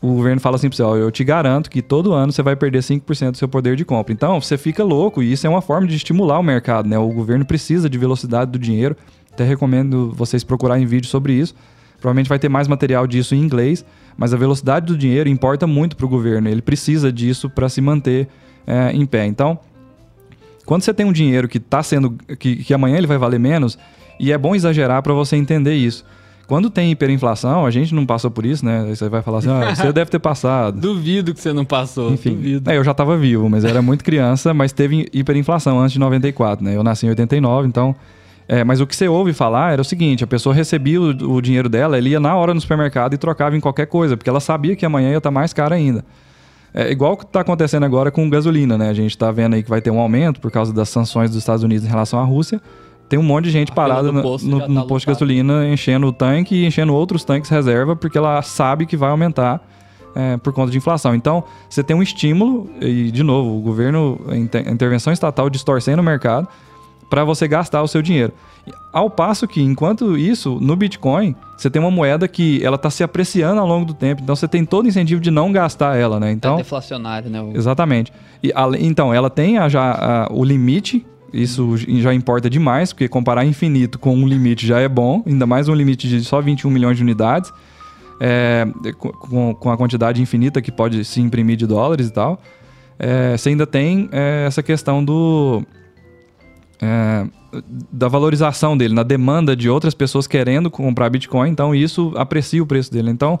Speaker 1: o governo fala assim para você, ó, eu te garanto que todo ano você vai perder 5% do seu poder de compra. Então, você fica louco e isso é uma forma de estimular o mercado, né? O governo precisa de velocidade do dinheiro. Até recomendo vocês procurarem vídeo sobre isso. Provavelmente vai ter mais material disso em inglês, mas a velocidade do dinheiro importa muito para o governo. Ele precisa disso para se manter é, em pé. Então, quando você tem um dinheiro que está sendo que, que amanhã ele vai valer menos, e é bom exagerar para você entender isso. Quando tem hiperinflação, a gente não passou por isso, né? Aí você vai falar assim, ah, você deve ter passado.
Speaker 2: Duvido que você não passou.
Speaker 1: Enfim,
Speaker 2: duvido.
Speaker 1: É, eu já estava vivo, mas era muito criança, mas teve hiperinflação antes de 94, né? Eu nasci em 89, então... É, mas o que você ouve falar era o seguinte: a pessoa recebia o, o dinheiro dela, ele ia na hora no supermercado e trocava em qualquer coisa, porque ela sabia que amanhã ia estar tá mais caro ainda. É igual o que está acontecendo agora com gasolina, né? A gente está vendo aí que vai ter um aumento por causa das sanções dos Estados Unidos em relação à Rússia tem um monte de gente
Speaker 2: A
Speaker 1: parada no,
Speaker 2: posto
Speaker 1: no-
Speaker 2: tá
Speaker 1: posto de gasolina, enchendo o tanque e enchendo outros tanques reserva, porque ela sabe que vai aumentar é, por conta de inflação. Então, você tem um estímulo, e de novo, o governo, a inter- a intervenção estatal distorcendo o mercado para você gastar o seu dinheiro. Ao passo que, enquanto isso, no Bitcoin, você tem uma moeda que ela está se apreciando ao longo do tempo. Então, você tem todo o incentivo de não gastar ela, né?
Speaker 2: Então,
Speaker 1: Então,
Speaker 2: é deflacionário, né? O-
Speaker 1: Exatamente. E, então, ela tem a- já a- o limite, isso já importa demais, porque comparar infinito com um limite já é bom, ainda mais um limite de só 21 milhões de unidades, é, com- com, com a quantidade infinita que pode se imprimir de dólares e tal. É, você ainda tem é, essa questão do. é, da valorização dele, na demanda de outras pessoas querendo comprar Bitcoin, então isso aprecia o preço dele. Então,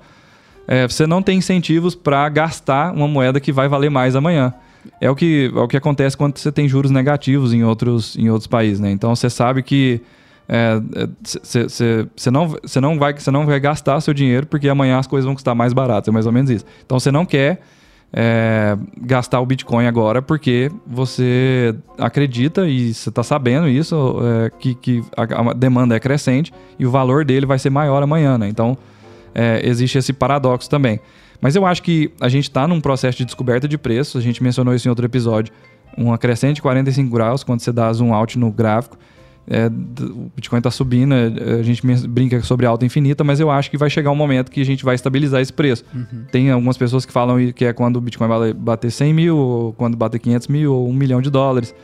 Speaker 1: é, você não tem incentivos para gastar uma moeda que vai valer mais amanhã. É o que, é o que acontece quando você tem juros negativos em outros, em outros países, né? Então você sabe que você não, você não, vai, você não vai gastar seu dinheiro porque amanhã as coisas vão custar mais baratas, é mais ou menos isso. Então você não quer é, gastar o Bitcoin agora porque você acredita e você está sabendo isso, é, que, que a, a demanda é crescente e o valor dele vai ser maior amanhã, né? Então é, existe esse paradoxo também. Mas eu acho que a gente está num processo de descoberta de preços, a gente mencionou isso em outro episódio, uma crescente de 45 graus quando você dá zoom out no gráfico. É, o Bitcoin está subindo, é, a gente brinca sobre alta infinita, mas eu acho que vai chegar um momento que a gente vai estabilizar esse preço. Tem algumas pessoas que falam que é quando o Bitcoin vai bater 100 mil, ou quando bater 500 mil, ou 1 milhão de dólares.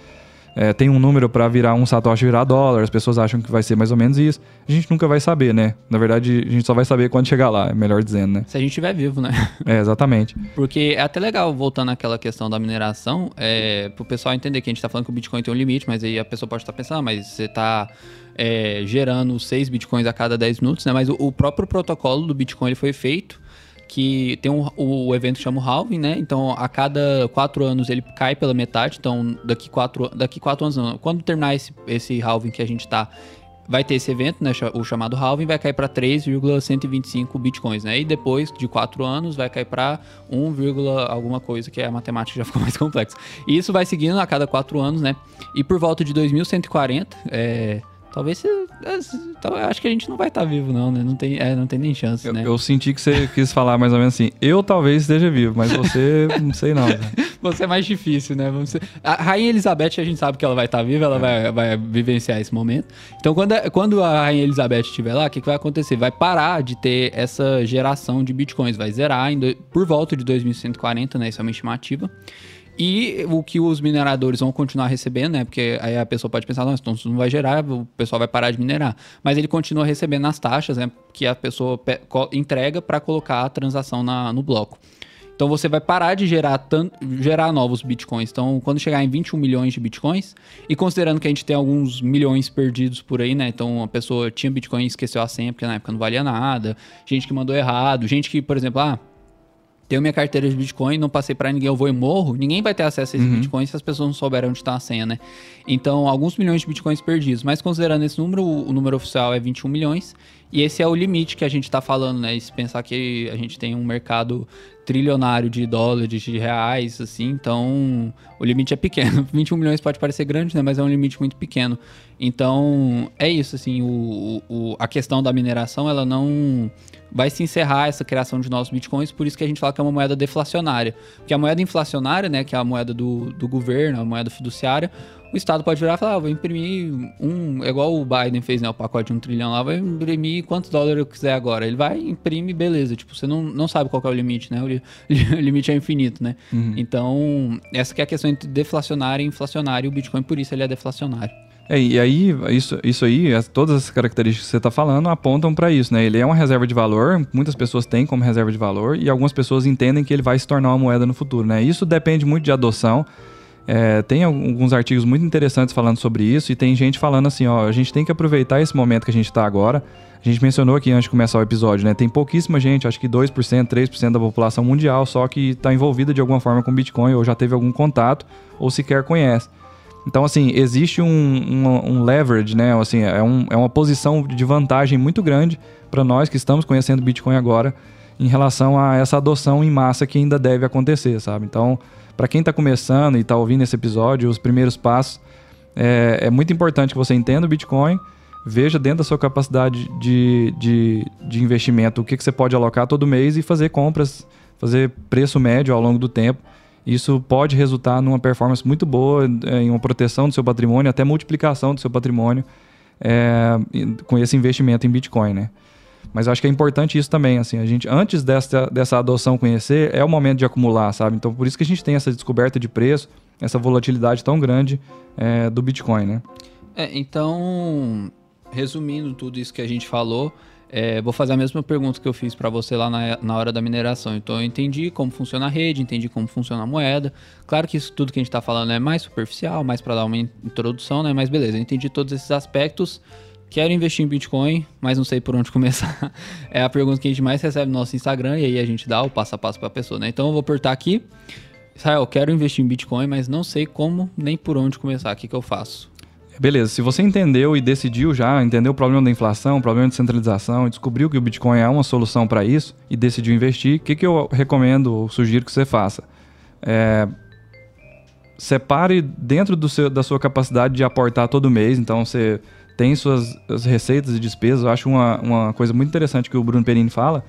Speaker 1: É, tem um número para virar um satoshi virar dólar, as pessoas acham que vai ser mais ou menos isso. A gente nunca vai saber, né? Na verdade, a gente só vai saber quando chegar lá, é melhor dizendo, né?
Speaker 2: Se a gente estiver vivo, né?
Speaker 1: É, exatamente.
Speaker 2: Porque é até legal, voltando àquela questão da mineração, é, pro pessoal entender que a gente tá falando que o Bitcoin tem um limite, mas aí a pessoa pode estar pensando, ah, mas você tá é, gerando 6 Bitcoins a cada 10 minutos, né? Mas o, o próprio protocolo do Bitcoin ele foi feito que tem um, o evento chama o halving, né? Então, a cada quatro anos ele cai pela metade. Então, daqui quatro, daqui quatro anos, não. Quando terminar esse, esse halving que a gente tá, vai ter esse evento, né? O chamado halving vai cair para 3,125 bitcoins, né? E depois de quatro anos vai cair para 1, vírgula alguma coisa, que é a matemática já ficou mais complexa. E isso vai seguindo a cada quatro anos, né? E por volta de 2140, é. Talvez você. é, então, eu acho que a gente não vai estar vivo, não, né? Não tem, é, não tem nem chance,
Speaker 1: Eu,
Speaker 2: né?
Speaker 1: eu senti que você quis falar mais ou menos assim. Eu talvez esteja vivo, mas você, não sei não. né?
Speaker 2: Você é mais difícil, né? Vamos ser- A Rainha Elizabeth, a gente sabe que ela vai estar viva, ela vai, vai vivenciar esse momento. Então, quando, a- quando a Rainha Elizabeth estiver lá, o que, que vai acontecer? Vai parar de ter essa geração de bitcoins, vai zerar do- por volta de 2140, né? Isso é uma estimativa. E o que os mineradores vão continuar recebendo, né? Porque aí a pessoa pode pensar, não, então isso não vai gerar, o pessoal vai parar de minerar. Mas ele continua recebendo as taxas, né? Que a pessoa entrega para colocar a transação na- no bloco. Então você vai parar de gerar, gerar novos bitcoins. Então, quando chegar em 21 milhões de bitcoins, e considerando que a gente tem alguns milhões perdidos por aí, né? Então a pessoa tinha bitcoin e esqueceu a senha, porque na época não valia nada, gente que mandou errado, gente que, por exemplo, ah, tenho minha carteira de Bitcoin, não passei pra ninguém, eu vou e morro, ninguém vai ter acesso a esse Bitcoin se as pessoas não souberam onde está a senha, né? Então, alguns milhões de Bitcoins perdidos. Mas considerando esse número, o número oficial é 21 milhões. E esse é o limite que a gente tá falando, né? E se pensar que a gente tem um mercado trilionário de dólares, de reais, assim, então o limite é pequeno. 21 milhões pode parecer grande, né? Mas é um limite muito pequeno. Então, é isso, assim, o, o- a questão da mineração, ela não vai se encerrar essa criação de novos bitcoins, por isso que a gente fala que é uma moeda deflacionária. Porque a moeda inflacionária, né, que é a moeda do, do governo, a moeda fiduciária, o Estado pode virar e falar, ah, vou imprimir um, é igual o Biden fez, né, o pacote de um trilhão lá, vai imprimir quantos dólares eu quiser agora. Ele vai, imprime, beleza. Tipo, você não, não sabe qual é o limite, né, o, li- o limite é infinito, né. Então, essa que é a questão entre deflacionário e inflacionário, e o Bitcoin, por isso, ele é deflacionário.
Speaker 1: É, e aí, isso, isso aí, as- todas as características que você está falando apontam para isso, né? Ele é uma reserva de valor, muitas pessoas têm como reserva de valor e algumas pessoas entendem que ele vai se tornar uma moeda no futuro, né? Isso depende muito de adoção. É, tem alguns artigos muito interessantes falando sobre isso e tem gente falando assim, ó, a gente tem que aproveitar esse momento que a gente está agora. A gente mencionou aqui antes de começar o episódio, né? Tem pouquíssima gente, acho que 2%, 3% da população mundial só que está envolvida de alguma forma com Bitcoin ou já teve algum contato ou sequer conhece. Então, assim, existe um, um, um leverage, né? Assim, é, um, é uma posição de vantagem muito grande para nós que estamos conhecendo Bitcoin agora em relação a essa adoção em massa que ainda deve acontecer, sabe? Então, para quem está começando e está ouvindo esse episódio, os primeiros passos é, é muito importante que você entenda o Bitcoin, veja dentro da sua capacidade de, de, de investimento o que, que você pode alocar todo mês e fazer compras, fazer preço médio ao longo do tempo. Isso pode resultar numa performance muito boa, é, em uma proteção do seu patrimônio, até multiplicação do seu patrimônio é, com esse investimento em Bitcoin, né? Mas acho que é importante isso também, assim, a gente, antes dessa, dessa adoção conhecer, é o momento de acumular, sabe? Então, por isso que a gente tem essa descoberta de preço, essa volatilidade tão grande é, do Bitcoin, né?
Speaker 2: É, então, resumindo tudo isso que a gente falou, é, vou fazer a mesma pergunta que eu fiz para você lá na, na hora da mineração. Então, eu entendi como funciona a rede, entendi como funciona a moeda. Claro que isso tudo que a gente está falando é mais superficial, mais para dar uma introdução, né? Mas beleza, eu entendi todos esses aspectos. Quero investir em Bitcoin, mas não sei por onde começar. é a pergunta que a gente mais recebe no nosso Instagram e aí a gente dá o passo a passo para a pessoa, né? Então, eu vou apertar aqui. Israel, quero investir em Bitcoin, mas não sei como nem por onde começar. O que, que eu faço?
Speaker 1: Beleza, se você entendeu e decidiu já, entendeu o problema da inflação, o problema de centralização, descobriu que o Bitcoin é uma solução para isso e decidiu investir, o que, que eu recomendo ou sugiro que você faça? É, separe dentro do seu, da sua capacidade de aportar todo mês, então você tem suas receitas e despesas. Eu acho uma, uma coisa muito interessante que o Bruno Perini fala,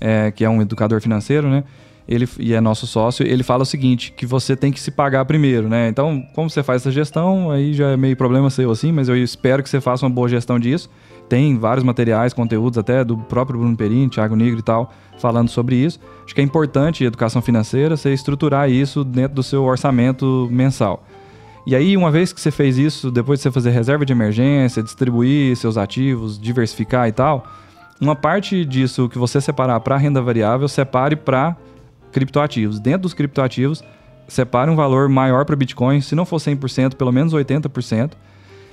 Speaker 1: é, que é um educador financeiro, né? Ele e é nosso sócio, ele fala o seguinte, que você tem que se pagar primeiro, né? Então, como você faz essa gestão, aí já é meio problema seu assim, mas eu espero que você faça uma boa gestão disso. Tem vários materiais, conteúdos até do próprio Bruno Perini, Thiago Nigro e tal, falando sobre isso. Acho que é importante educação financeira, você estruturar isso dentro do seu orçamento mensal. E aí, uma vez que você fez isso, depois de você fazer reserva de emergência, distribuir seus ativos, diversificar e tal, uma parte disso que você separar para renda variável, separe para criptoativos. Dentro dos criptoativos, separe um valor maior para Bitcoin, se não for 100%, pelo menos 80%.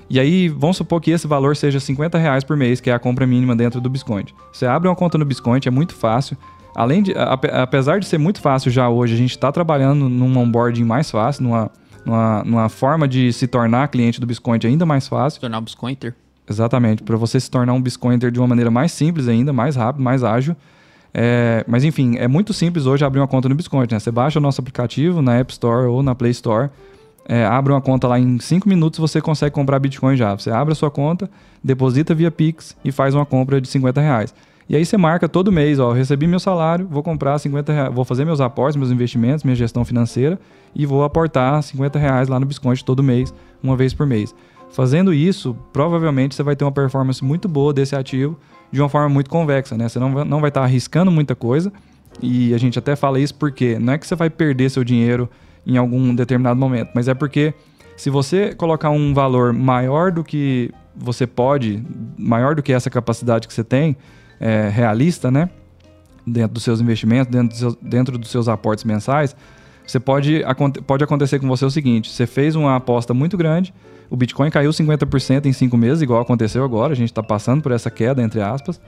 Speaker 1: E aí, vamos supor que esse valor seja 50 reais por mês, que é a compra mínima dentro do Biscoint. Você abre uma conta no Biscoint, é muito fácil. Além de, apesar de ser muito fácil já hoje, a gente está trabalhando num onboarding mais fácil, numa, numa, numa, forma de se tornar cliente do Biscoint ainda mais fácil. Se
Speaker 2: tornar um Biscointer.
Speaker 1: Exatamente, para você se tornar um Biscointer de uma maneira mais simples ainda, mais rápido, mais ágil. É, mas enfim, é muito simples hoje abrir uma conta no Biscoint. Né? Você baixa o nosso aplicativo na App Store ou na Play Store, é, abre uma conta lá em 5 minutos você consegue comprar Bitcoin já. Você abre a sua conta, deposita via Pix e faz uma compra de 50 reais. E aí você marca todo mês, ó, recebi meu salário, vou comprar 50 reais, vou fazer meus aportes, meus investimentos, minha gestão financeira e vou aportar 50 reais lá no Biscoint todo mês, uma vez por mês. Fazendo isso, provavelmente você vai ter uma performance muito boa desse ativo de uma forma muito convexa, né? Você não vai, não vai estar arriscando muita coisa. E a gente até fala isso porque não é que você vai perder seu dinheiro em algum determinado momento, mas é porque se você colocar um valor maior do que você pode, maior do que essa capacidade que você tem, é, realista, né? Dentro dos seus investimentos, dentro dos seus, dentro dos seus aportes mensais, você pode, pode acontecer com você o seguinte: você fez uma aposta muito grande, o Bitcoin caiu 50% em cinco meses, igual aconteceu agora. A gente está passando por essa queda, entre aspas.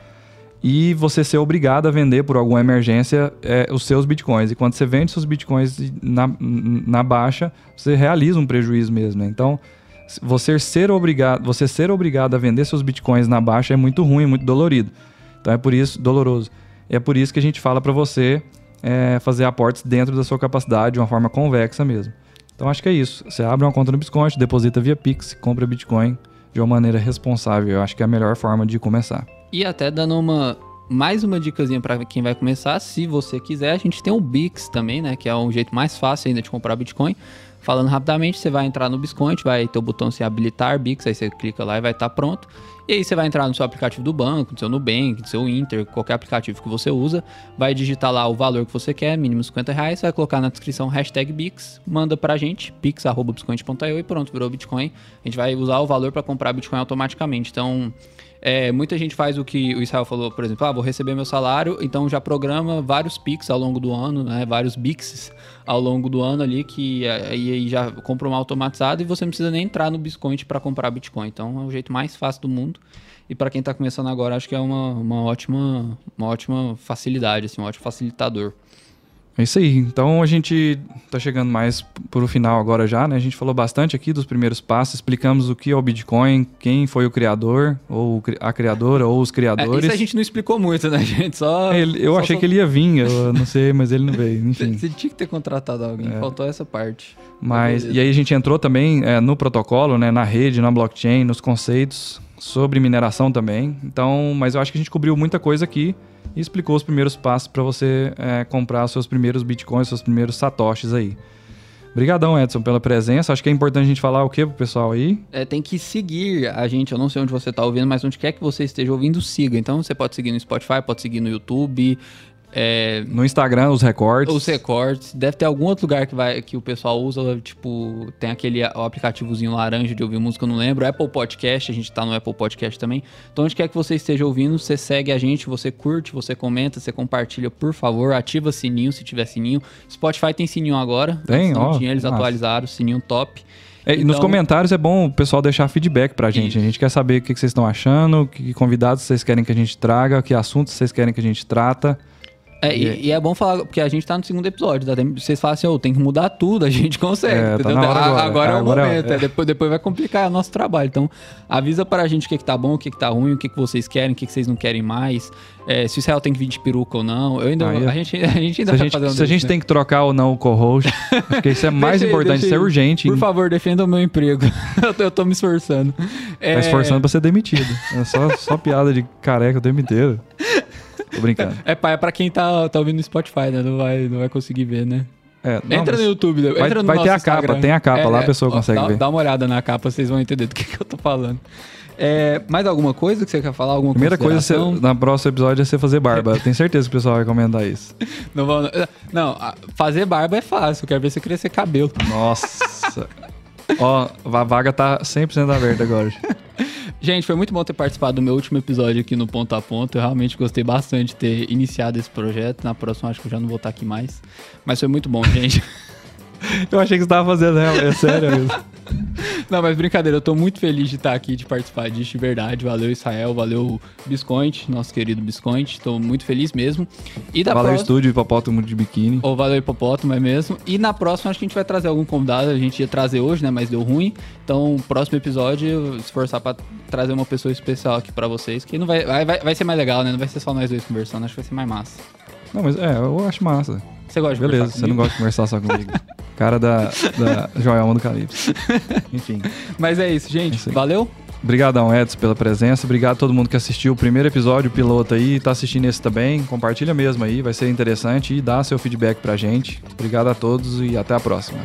Speaker 1: E você ser obrigado a vender por alguma emergência é, os seus bitcoins. E quando você vende seus bitcoins na, na baixa, você realiza um prejuízo mesmo. Né? Então, você ser, obrigado, você ser obrigado a vender seus bitcoins na baixa é muito ruim, muito dolorido. Então é por isso, doloroso. É por isso que a gente fala para você é, fazer aportes dentro da sua capacidade, de uma forma convexa mesmo. Então acho que é isso. Você abre uma conta no Bitcoin, deposita via Pix, compra Bitcoin de uma maneira responsável. Eu acho que é a melhor forma de começar.
Speaker 2: E até dando uma mais uma dicasinha para quem vai começar, se você quiser, a gente tem o Bix também, né, que é um jeito mais fácil ainda de comprar Bitcoin. Falando rapidamente, você vai entrar no Biscoint, vai ter o botão se habilitar Bix, aí você clica lá e vai estar tá pronto. E aí você vai entrar no seu aplicativo do banco, no seu Nubank, no seu Inter, qualquer aplicativo que você usa, vai digitar lá o valor que você quer, mínimo 50 reais, vai colocar na descrição hashtag Bix, manda pra gente, pix.biscoint.io e pronto, virou Bitcoin. A gente vai usar o valor para comprar Bitcoin automaticamente. Então, é, muita gente faz o que o Israel falou, por exemplo, ah, vou receber meu salário, então já programa vários Pix ao longo do ano, né? Vários Bixes ao longo do ano ali, que é, aí já compra uma automatizada e você não precisa nem entrar no Biscoint para comprar Bitcoin. Então é o jeito mais fácil do mundo. E para quem está começando agora, acho que é uma, uma, ótima, uma ótima facilidade, assim, um ótimo facilitador.
Speaker 1: É isso aí. Então a gente tá chegando mais para o final agora já, né? A gente falou bastante aqui dos primeiros passos, explicamos o que é o Bitcoin, quem foi o criador, ou a criadora, ou os criadores. É,
Speaker 2: isso a gente não explicou muito, né, gente? Só.
Speaker 1: Ele, eu
Speaker 2: só
Speaker 1: achei que ele ia vir, eu não sei, mas ele não veio. Enfim.
Speaker 2: Você tinha que ter contratado alguém, é. faltou essa parte.
Speaker 1: Mas, e aí a gente entrou também é, no protocolo, né? Na rede, na blockchain, nos conceitos, sobre mineração também. Então, mas eu acho que a gente cobriu muita coisa aqui e explicou os primeiros passos para você é, comprar seus primeiros bitcoins, seus primeiros satoshis aí. Obrigadão, Edson, pela presença. Acho que é importante a gente falar o que pro pessoal aí?
Speaker 2: É, tem que seguir a gente. Eu não sei onde você está ouvindo, mas onde quer que você esteja ouvindo, siga. Então você pode seguir no Spotify, pode seguir no YouTube,
Speaker 1: é, no Instagram, os recortes.
Speaker 2: Os recortes. Deve ter algum outro lugar que, vai, que o pessoal usa, tipo, tem aquele aplicativozinho laranja de ouvir música, eu não lembro. Apple Podcast, a gente tá no Apple Podcast também. Então, onde quer que você esteja ouvindo, você segue a gente, você curte, você comenta, você compartilha, por favor. Ativa sininho se tiver sininho. Spotify tem sininho agora.
Speaker 1: Tem, ó.
Speaker 2: Tinha, eles nossa. atualizaram, sininho top.
Speaker 1: É, então... Nos comentários é bom o pessoal deixar feedback pra gente. Isso. A gente quer saber o que vocês estão achando, que convidados vocês querem que a gente traga, que assuntos vocês querem que a gente trata.
Speaker 2: É, e, e, é bom falar, porque a gente tá no segundo episódio, tá? vocês falam assim, oh, tem que mudar tudo, a gente consegue. É, tá agora. agora. agora. é o agora é momento, é. depois, depois vai complicar o nosso trabalho. Então, avisa pra gente o que, que tá bom, o que, que tá ruim, o que, que vocês querem, o que, que vocês não querem mais. É, se o Israel tem que vir de peruca ou não. Eu ainda, a, gente, a gente ainda
Speaker 1: se a gente, Se a gente tem que trocar ou não o co-host, acho que isso é mais importante, isso é urgente.
Speaker 2: Por favor, defenda o meu emprego. eu, tô, eu tô me esforçando.
Speaker 1: Tá esforçando pra ser demitido. É só, só piada de careca o tempo inteiro. Tô brincando.
Speaker 2: É, é, é pra quem tá, tá ouvindo no Spotify, né? Não vai, não vai conseguir ver, né?
Speaker 1: É,
Speaker 2: não, entra no YouTube,
Speaker 1: vai,
Speaker 2: entra no
Speaker 1: Vai ter a Instagram. capa, tem a capa, é, lá a é, pessoa consegue
Speaker 2: dá,
Speaker 1: ver.
Speaker 2: Dá uma olhada na capa, vocês vão entender do que, que eu tô falando. É, mais alguma coisa que você quer falar? Alguma
Speaker 1: Primeira coisa você, na próximo episódio é você fazer barba. Tenho certeza que o pessoal vai comentar isso.
Speaker 2: Não, não, fazer barba é fácil. Eu quero ver você crescer cabelo.
Speaker 1: Nossa. Ó, a vaga tá 100% aberta agora.
Speaker 2: Gente, foi muito bom ter participado do meu último episódio aqui no Ponto a Ponto. Eu realmente gostei bastante de ter iniciado esse projeto. Na próxima, acho que eu já não vou estar aqui mais. Mas foi muito bom, gente.
Speaker 1: eu achei que você tava fazendo, é, é sério mesmo.
Speaker 2: Não, mas brincadeira, eu tô muito feliz de estar aqui, de participar disso, de verdade. Valeu, Israel, valeu, Bisconte, nosso querido Bisconte. Tô muito feliz mesmo.
Speaker 1: E da valeu, próxima... estúdio Hipopótamo de Biquíni.
Speaker 2: Ou valeu, Hipopótamo, é mesmo. E na próxima, acho que a gente vai trazer algum convidado. A gente ia trazer hoje, né, mas deu ruim. Então, próximo episódio, esforçar pra trazer uma pessoa especial aqui pra vocês, que não vai, vai, vai ser mais legal, né? Não vai ser só nós dois conversando, acho que vai ser mais massa.
Speaker 1: Não, mas é, eu acho massa.
Speaker 2: Você gosta de
Speaker 1: Beleza, você não gosta de conversar só comigo. Cara da, da Joelma do Calypso. Enfim.
Speaker 2: Mas é isso, gente. É Valeu?
Speaker 1: Obrigadão, Edson, pela presença. Obrigado a todo mundo que assistiu o primeiro episódio, o piloto aí, tá assistindo esse também. Compartilha mesmo aí, vai ser interessante e dá seu feedback pra gente. Obrigado a todos e até a próxima.